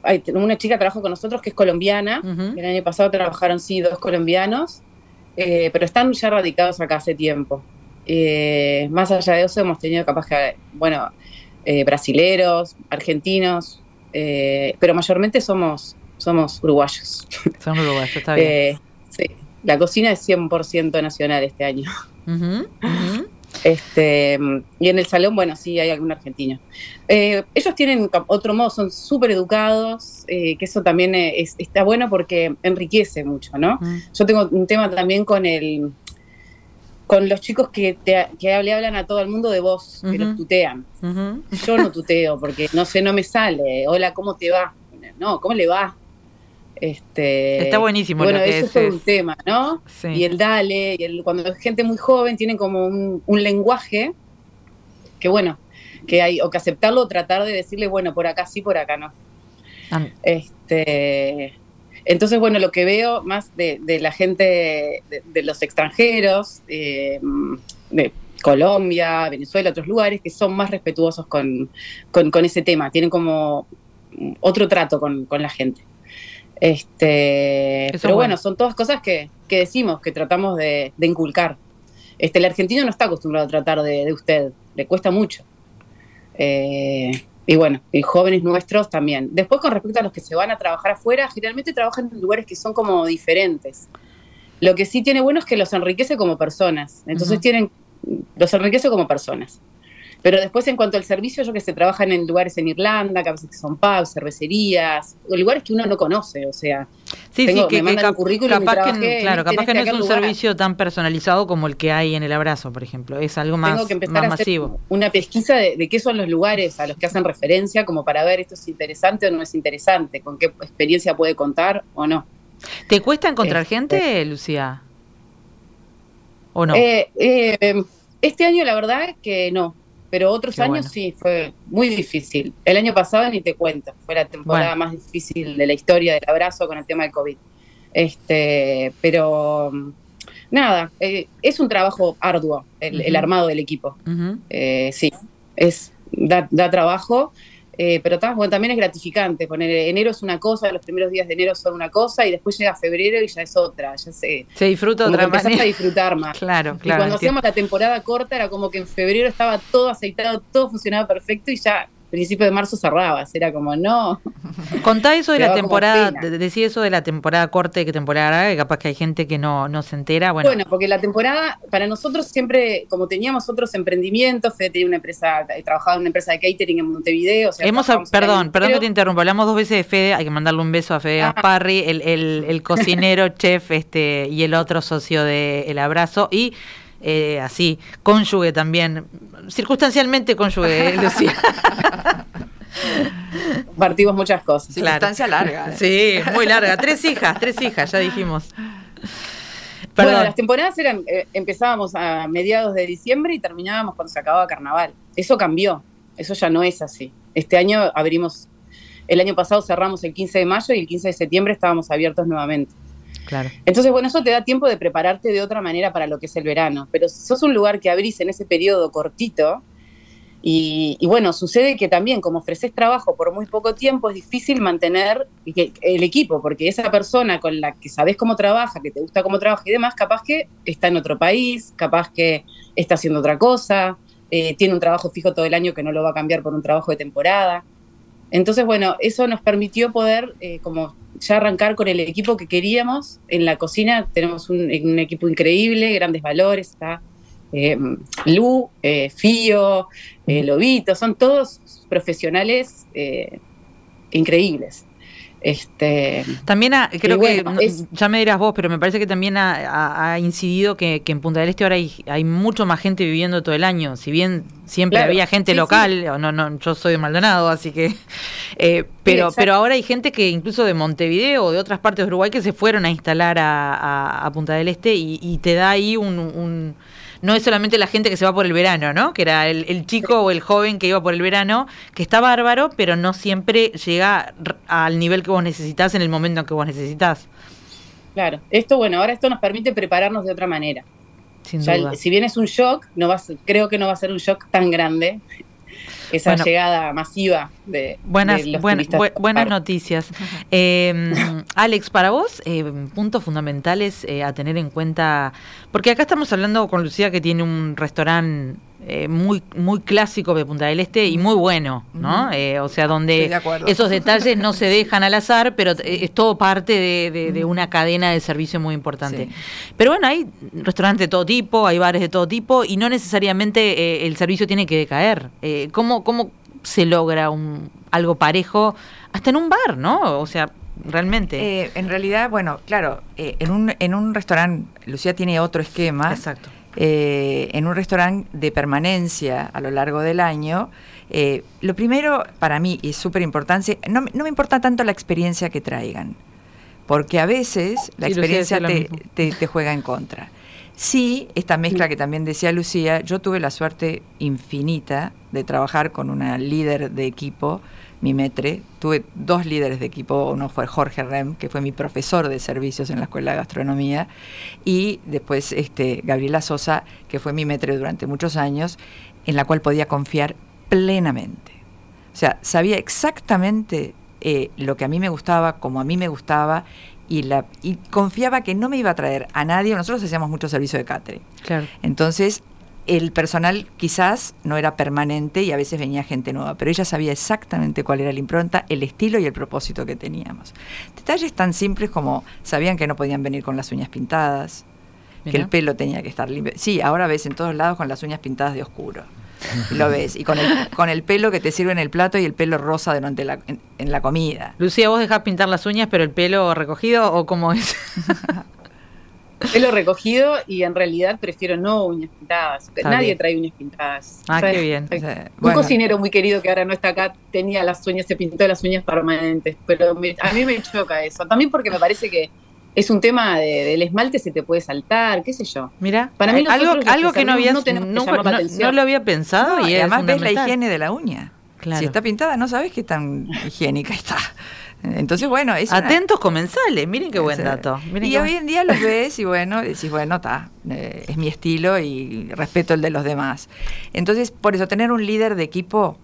hay, una chica que trabaja con nosotros que es colombiana. El año pasado trabajaron, sí, dos colombianos, eh, pero están ya radicados acá hace tiempo. Eh, más allá de eso, hemos tenido capaz que, bueno, eh, brasileros, argentinos, pero mayormente somos, somos uruguayos. Somos uruguayos, está bien. sí. La cocina es 100% nacional este año. Este, y en el salón, bueno, sí hay algún argentino. Eh, ellos tienen otro modo, son súper educados, eh, que eso también está bueno porque enriquece mucho, ¿no? Mm. Yo tengo un tema también con el con los chicos que, te, que le hablan a todo el mundo de vos, que los tutean. Yo no tuteo porque no sé, no me sale. Hola, ¿cómo te va? No, ¿cómo le va? Este, Está buenísimo. Bueno, eso es, un tema, ¿no? Y el dale, y el, cuando es gente muy joven, tienen como un, lenguaje que, bueno, que hay, o que aceptarlo o tratar de decirle, bueno, por acá sí, por acá no. Ah. Este, entonces, bueno, lo que veo más de, la gente, de, los extranjeros, eh, de Colombia, Venezuela, otros lugares, que son más respetuosos con, ese tema, tienen como otro trato con la gente. Este, pero bueno. son todas cosas que, decimos, que tratamos de, inculcar. Este, el argentino no está acostumbrado a tratar de, usted, le cuesta mucho. Eh, y bueno, y jóvenes nuestros también. Después, con respecto a los que se van a trabajar afuera, generalmente trabajan en lugares que son como diferentes. Lo que sí tiene bueno es que los enriquece como personas. Entonces tienen, los enriquece como personas. Pero después, en cuanto al servicio, yo que se trabajan en lugares en Irlanda, que a veces son pubs, cervecerías, o lugares que uno no conoce, o sea. Sí, sí, que, me que currículum capaz que, claro, capaz que no es un servicio tan personalizado como el que hay en el abrazo, por ejemplo. Es algo más, tengo que empezar a hacer Una pesquisa de, qué son los lugares a los que hacen referencia, como para ver esto es interesante o no es interesante, con qué experiencia puede contar o no. ¿Te cuesta encontrar este, gente, Lucía? ¿O no? Eh, eh, este año, la verdad, que no pero otros años sí, fue muy difícil. El año pasado ni te cuento, fue la temporada más difícil de la historia del abrazo con el tema del COVID. Este, pero nada, eh, es un trabajo arduo el, armado del equipo. Eh, sí, es da, da trabajo. Eh, pero también es gratificante. Poner enero es una cosa, los primeros días de enero son una cosa y después llega febrero y ya es otra. Ya se, se disfruta otra manera. a disfrutar más. Claro, claro. Y cuando hacíamos la temporada corta era como que en febrero estaba todo aceitado, todo funcionaba perfecto y ya principio de marzo cerrabas, era como no. Contá eso de la temporada, decía eso de la temporada corte que temporada larga, que capaz que hay gente que no, no se entera. Bueno. bueno, porque la temporada, para nosotros siempre, como teníamos otros emprendimientos, Fede tenía una empresa, trabajaba en una empresa de catering en Montevideo. Hemos, perdón, perdón que te interrumpa, hablamos dos veces de Fede, hay que mandarle un beso a Fede ah. Gasparri, el, el, el cocinero, chef, este, y el otro socio de El Abrazo, y eh, así, cónyuge también, circunstancialmente cónyuge, Lucía. Partimos muchas cosas. Circunstancia larga. ¿eh? Sí, muy larga. Tres hijas, tres hijas, ya dijimos. Bueno, las temporadas eran, eh, empezábamos a mediados de diciembre y terminábamos cuando se acababa carnaval. Eso cambió, eso ya no es así. Este año abrimos, el año pasado cerramos el 15 de mayo y el 15 de septiembre estábamos abiertos nuevamente. Entonces, bueno, eso te da tiempo de prepararte de otra manera para lo que es el verano. Pero si sos un lugar que abrís en ese periodo cortito, y, bueno, sucede que también como ofreces trabajo por muy poco tiempo, es difícil mantener el equipo, porque esa persona con la que sabes cómo trabaja, que te gusta cómo trabaja y demás, capaz que está en otro país, capaz que está haciendo otra cosa, eh, tiene un trabajo fijo todo el año que no lo va a cambiar por un trabajo de temporada. Entonces, bueno, eso nos permitió poder eh, como ya arrancar con el equipo que queríamos. En la cocina tenemos un, equipo increíble, grandes valores, está eh, Lu, eh, Fío, eh, Lobito, son todos profesionales increíbles. Este, también creo que, ya me dirás vos, pero me parece que también ha, incidido que, en Punta del Este ahora hay, hay mucho más gente viviendo todo el año. Si bien siempre había gente local, No, no, yo soy de Maldonado, así que. Eh, pero, pero ahora hay gente que incluso de Montevideo o de otras partes de Uruguay que se fueron a instalar a, Punta del Este y, te da ahí un no es solamente la gente que se va por el verano, ¿no? Que era el, chico o el joven que iba por el verano, que está bárbaro, pero no siempre llega al nivel que vos necesitas en el momento en que vos necesitas. Claro, esto, bueno, ahora esto nos permite prepararnos de otra manera. Sin duda. si bien es un shock, no va creo que no va a ser un shock tan grande. Esa llegada masiva de, buenas, buenas noticias. Em, Alex, para vos, eh, puntos fundamentales eh, a tener en cuenta, porque acá estamos hablando con Lucía que tiene un restaurante eh, muy muy clásico de Punta del Este y muy bueno, ¿no? Eh, o sea, donde esos detalles no se dejan al azar, pero es todo parte de, una cadena de servicio muy importante. Pero bueno, hay restaurantes de todo tipo, hay bares de todo tipo y no necesariamente eh, el servicio tiene que decaer. ¿cómo, ¿Cómo se logra un, algo parejo hasta en un bar, ¿no? O sea, realmente. en realidad, bueno, claro, en, un, en un restaurante, Lucía tiene otro esquema. Exacto eh, en un restaurante de permanencia a lo largo del año, eh, lo primero para mí y es súper importante, no, me importa tanto la experiencia que traigan, porque a veces la experiencia te, juega en contra. Sí, esta mezcla que también decía Lucía, yo tuve la suerte infinita de trabajar con una líder de equipo mi metre. Tuve dos líderes de equipo, uno fue Jorge Rem, que fue mi profesor de servicios en la Escuela de Gastronomía, y después este, Gabriela Sosa, que fue mi metre durante muchos años, en la cual podía confiar plenamente. O sea, sabía exactamente eh, lo que a mí me gustaba, como a mí me gustaba, y, la, y confiaba que no me iba a traer a nadie. Nosotros hacíamos mucho servicio de catering. Claro. Entonces, el personal quizás no era permanente y a veces venía gente nueva, pero ella sabía exactamente cuál era la impronta, el estilo y el propósito que teníamos. Detalles tan simples como sabían que no podían venir con las uñas pintadas, que el pelo tenía que estar limpio. Sí, ahora ves en todos lados con las uñas pintadas de oscuro. Lo ves. Y con el, con el pelo que te sirve en el plato y el pelo rosa durante la, en, en la comida. Lucía, ¿vos dejás pintar las uñas pero el pelo recogido o cómo es? Pelo recogido y en realidad prefiero no uñas pintadas. Nadie trae uñas pintadas. Ah, qué bien. un cocinero muy querido que ahora no está acá tenía las uñas, se pintó las uñas permanentes, pero a mí me choca eso. También porque me parece que es un tema del esmalte se te puede saltar, qué sé yo. Mira, para mí algo, algo que no había no, no, lo había pensado y además ves la higiene de la uña. Si está pintada, no sabes qué tan higiénica está. Entonces, bueno, es Atentos comensales, miren qué buen dato. y hoy en día los ves y bueno, decís, bueno, está, eh, es mi estilo y respeto el de los demás. Entonces, por eso, tener un líder de equipo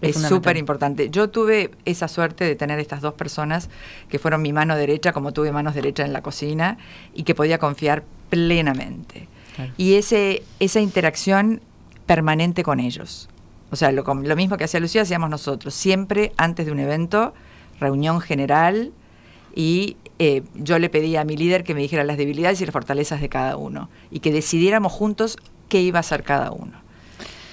es súper importante. Yo tuve esa suerte de tener estas dos personas que fueron mi mano derecha, como tuve manos derechas en la cocina, y que podía confiar plenamente. Y ese, esa interacción permanente con ellos. O sea, lo, lo mismo que hacía Lucía, hacíamos nosotros. Siempre antes de un evento reunión general y eh, yo le pedí a mi líder que me dijera las debilidades y las fortalezas de cada uno y que decidiéramos juntos qué iba a hacer cada uno.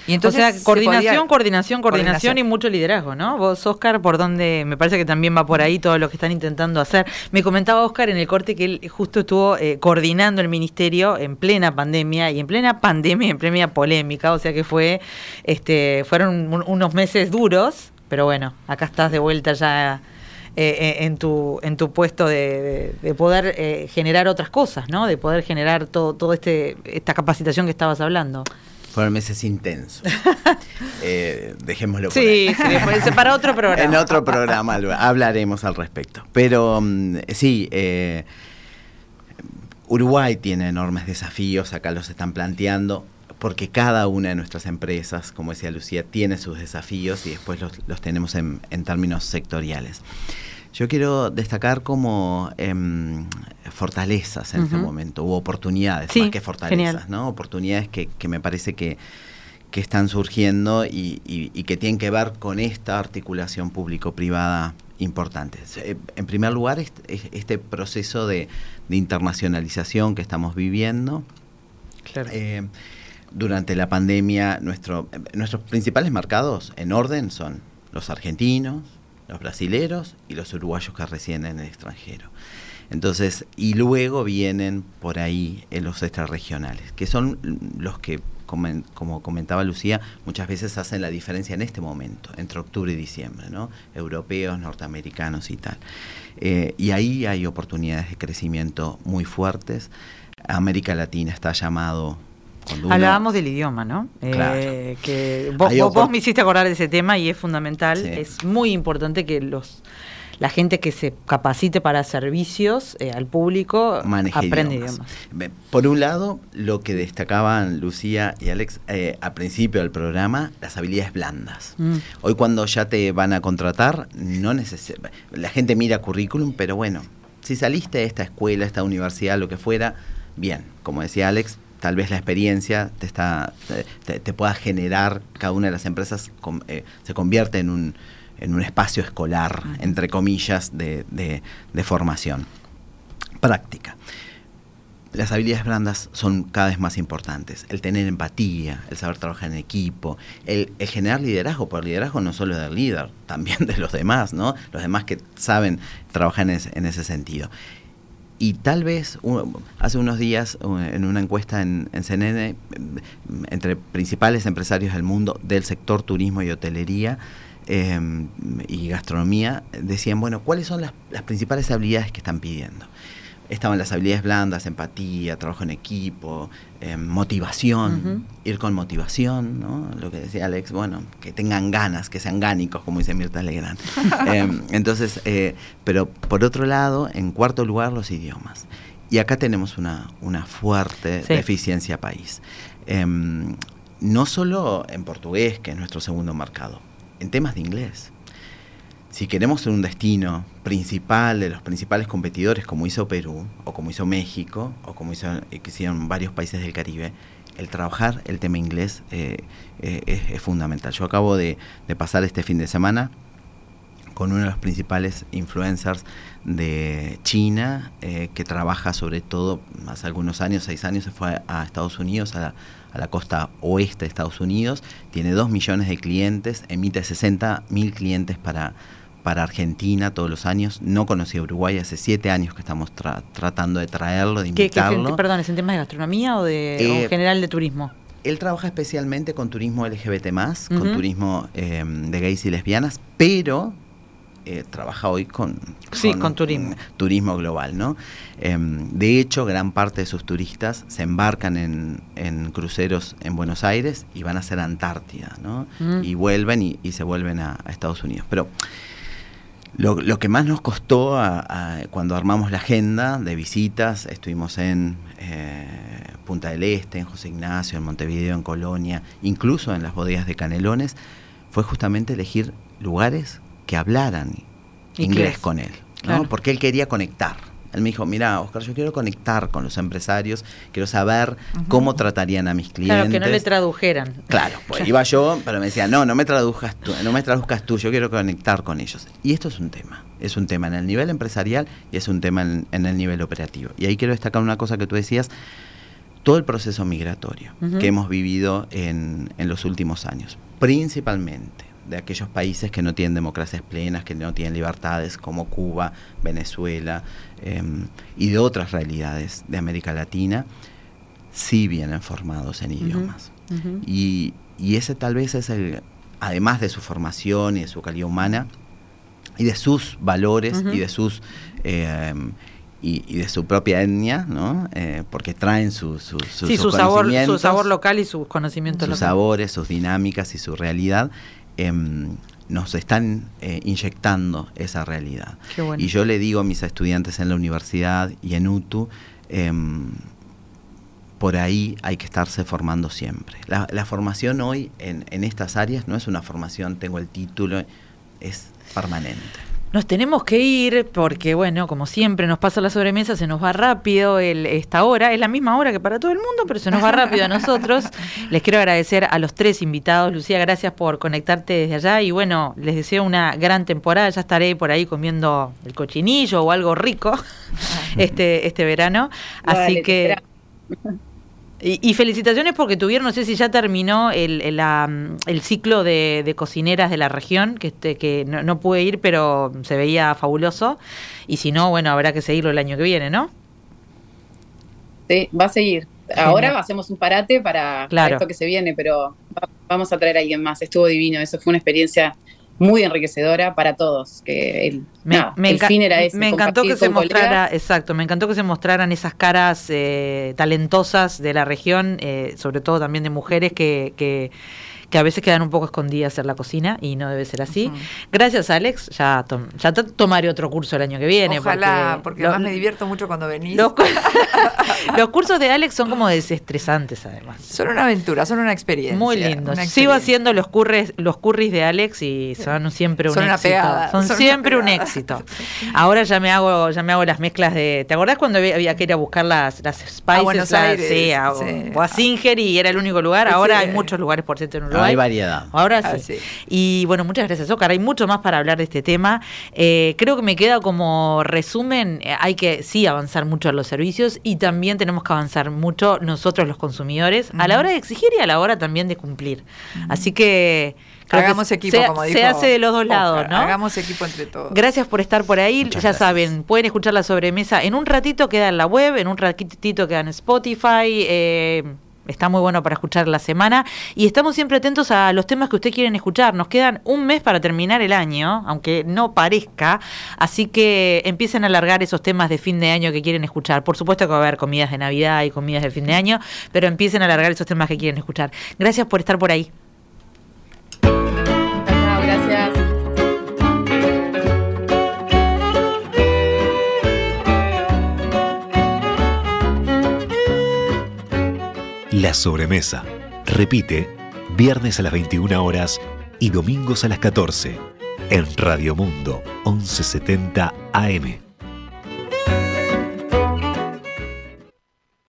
Y entonces, o sea, coordinación, coordinación, coordinación, y mucho liderazgo, ¿no? Vos, Oscar, por donde me parece que también va por ahí todo lo que están intentando hacer. Me comentaba Oscar en el corte que él justo estuvo eh, coordinando el ministerio en plena pandemia y en plena pandemia, en plena polémica, o sea que fue, este, fueron unos meses duros, pero bueno, acá estás de vuelta ya eh, eh, en, tu, en tu puesto de, poder eh, generar otras cosas, ¿no? De poder generar todo, todo este, esta capacitación que estabas hablando. Fueron meses intensos. dejémoslo por sí, Sí, para otro programa. en otro programa hablaremos al respecto. Pero mm, sí, Uruguay tiene enormes desafíos, acá los están planteando porque cada una de nuestras empresas, como decía Lucía, tiene sus desafíos y después los, tenemos en, términos sectoriales. Yo quiero destacar como em, fortalezas en este momento, u oportunidades, más que fortalezas, ¿no? Oportunidades que, me parece que, están surgiendo y, que tienen que ver con esta articulación público-privada importante. Eh, en primer lugar, este, proceso de, internacionalización que estamos viviendo. Eh, durante la pandemia, nuestro, nuestros principales mercados en orden son los argentinos, los brasileros y los uruguayos que residen en el extranjero. Entonces, y luego vienen por ahí eh, los extrarregionales, que son los que, como, comentaba Lucía, muchas veces hacen la diferencia en este momento, entre octubre y diciembre, ¿no? Europeos, norteamericanos y tal. Eh, y ahí hay oportunidades de crecimiento muy fuertes. América Latina está llamado Hablábamos del idioma, ¿no? Eh, que vos, me hiciste acordar de ese tema y es fundamental. Es muy importante que los la gente que se capacite para servicios eh, al público aprende idiomas. Por un lado, lo que destacaban Lucía y Alex eh, al principio del programa, las habilidades blandas. Mm. Hoy cuando ya te van a contratar, no la gente mira currículum, pero bueno, si saliste de esta escuela, esta universidad, lo que fuera, bien, como decía Alex, tal vez la experiencia te, está, te, pueda generar, cada una de las empresas eh, se convierte en un, en un espacio escolar, entre comillas, de, de, formación. Práctica. Las habilidades blandas son cada vez más importantes. El tener empatía, el saber trabajar en equipo, el, generar liderazgo, por liderazgo no solo del líder, también de los demás, ¿no? Los demás que saben trabajar en en ese sentido. Y tal vez hace unos días en una encuesta en, CNN entre principales empresarios del mundo del sector turismo y hotelería em, y gastronomía decían, bueno, ¿cuáles son las, las principales habilidades que están pidiendo? Estaban las habilidades blandas, empatía, trabajo en equipo, em, motivación, ir con motivación, ¿no? Lo que decía Alex, bueno, que tengan ganas, que sean gánicos, como dice Mirta Legrand. Em, entonces, eh, pero por otro lado, en cuarto lugar, los idiomas. Y acá tenemos una, una fuerte deficiencia país. Em, no solo en portugués, que es nuestro segundo mercado, en temas de inglés si queremos ser un destino principal de los principales competidores como hizo Perú o como hizo México o como hizo, eh, hicieron varios países del Caribe, el trabajar el tema inglés eh, eh, es, fundamental. Yo acabo de, pasar este fin de semana con uno de los principales influencers de China, que trabaja sobre todo, hace algunos años, seis años, se fue a, Estados Unidos, a la, a la, costa oeste de Estados Unidos, tiene dos millones de clientes, emite 60 mil clientes para, para Argentina todos los años. No conocí a Uruguay, hace siete años que estamos tratando de traerlo, de invitarlo. ¿Qué, perdón, es en temas de gastronomía o de eh, general de turismo? Él trabaja especialmente con turismo LGBT, con turismo em, de gays y lesbianas, pero eh, trabaja hoy con, sí, con, turismo. turismo global, ¿no? Em, de hecho, gran parte de sus turistas se embarcan en, cruceros en Buenos Aires y van a hacer Antártida, ¿no? Mm. Y vuelven y, se vuelven a, a Estados Unidos. Pero lo, que más nos costó cuando armamos la agenda de visitas, estuvimos en eh, Punta del Este, en José Ignacio, en Montevideo, en Colonia, incluso en las bodegas de Canelones, fue justamente elegir lugares que hablaran inglés. con él, porque él quería conectar. Él me dijo, mira, Oscar, yo quiero conectar con los empresarios, quiero saber cómo tratarían a mis clientes. Claro, que no le tradujeran. Claro, pues iba yo, pero me decía, no, no me traduzcas tú, no me traduzcas tú, yo quiero conectar con ellos. Y esto es un tema, es un tema en el nivel empresarial y es un tema en, el nivel operativo. Y ahí quiero destacar una cosa que tú decías, todo el proceso migratorio que hemos vivido en, en los últimos años, principalmente de aquellos países que no tienen democracias plenas, que no tienen libertades, como Cuba, Venezuela em, y de otras realidades de América Latina, sí vienen formados en idiomas. y, ese tal vez es el, además de su formación y de su calidad humana, y de sus valores y de sus em, y, de su propia etnia, ¿no? Eh, porque traen su, su, sí, su, sabor, su sabor local y sus conocimientos sus sabores, sus dinámicas y su realidad Em, nos están eh, inyectando esa realidad. Y yo le digo a mis estudiantes en la universidad y en UTU, em, por ahí hay que estarse formando siempre. La, formación hoy en, en, estas áreas no es una formación, tengo el título, es permanente. Nos tenemos que ir porque, bueno, como siempre nos pasa la sobremesa, se nos va rápido el, esta hora. Es la misma hora que para todo el mundo, pero se nos va rápido a nosotros. Les quiero agradecer a los tres invitados. Lucía, gracias por conectarte desde allá. Y bueno, les deseo una gran temporada. Ya estaré por ahí comiendo el cochinillo o algo rico este, este verano. Así que... Y, felicitaciones porque tuvieron, no sé si ya terminó el, el, ciclo de, cocineras de la región, que, este, que no, no, pude ir, pero se veía fabuloso. Y si no, bueno, habrá que seguirlo el año que viene, ¿no? Sí, va a seguir. Ahora hacemos un parate para, para, esto que se viene, pero vamos a traer a alguien más. Estuvo divino, eso fue una experiencia muy enriquecedora para todos. Que el, me, fin era ese. Me encantó que se mostrara, exacto, me encantó que se mostraran esas caras eh, talentosas de la región, eh, sobre todo también de mujeres que, que que a veces quedan un poco escondidas en la cocina y no debe ser así. Gracias, Alex. Ya, ya tomaré otro curso el año que viene. Ojalá, porque, además me divierto mucho cuando venís. Los, cursos de Alex son como desestresantes, además. Son una aventura, son una experiencia. Muy lindos. Sigo haciendo los curris, los curris de Alex y son siempre un son éxito. Una son, siempre un éxito. Ahora ya me hago, ya me hago las mezclas de. ¿Te acordás cuando había, que ir a buscar las, las spices? A Buenos Aires, sí, o a Singer y era el único lugar. Ahora hay muchos lugares, por cierto, en Uruguay. Hay variedad. Ahora ah, sí. Y bueno, muchas gracias, Oscar. Hay mucho más para hablar de este tema. Eh, creo que me queda como resumen, eh, hay que sí avanzar mucho en los servicios y también tenemos que avanzar mucho nosotros los consumidores a la hora de exigir y a la hora también de cumplir. Así que... Hagamos equipo, como dijo. Se hace de los dos lados, ¿no? Hagamos equipo entre todos. Gracias por estar por ahí. ya saben, pueden escuchar la sobremesa. En un ratito queda en la web, en un ratito queda en Spotify. Eh, Está muy bueno para escuchar la semana y estamos siempre atentos a los temas que ustedes quieren escuchar. Nos quedan un mes para terminar el año, aunque no parezca, así que empiecen a alargar esos temas de fin de año que quieren escuchar. Por supuesto que va a haber comidas de Navidad y comidas de fin de año, pero empiecen a alargar esos temas que quieren escuchar. Gracias por estar por ahí. La sobremesa. Repite, viernes a las 21 horas y domingos a las 14 en Radio Mundo 1170 AM.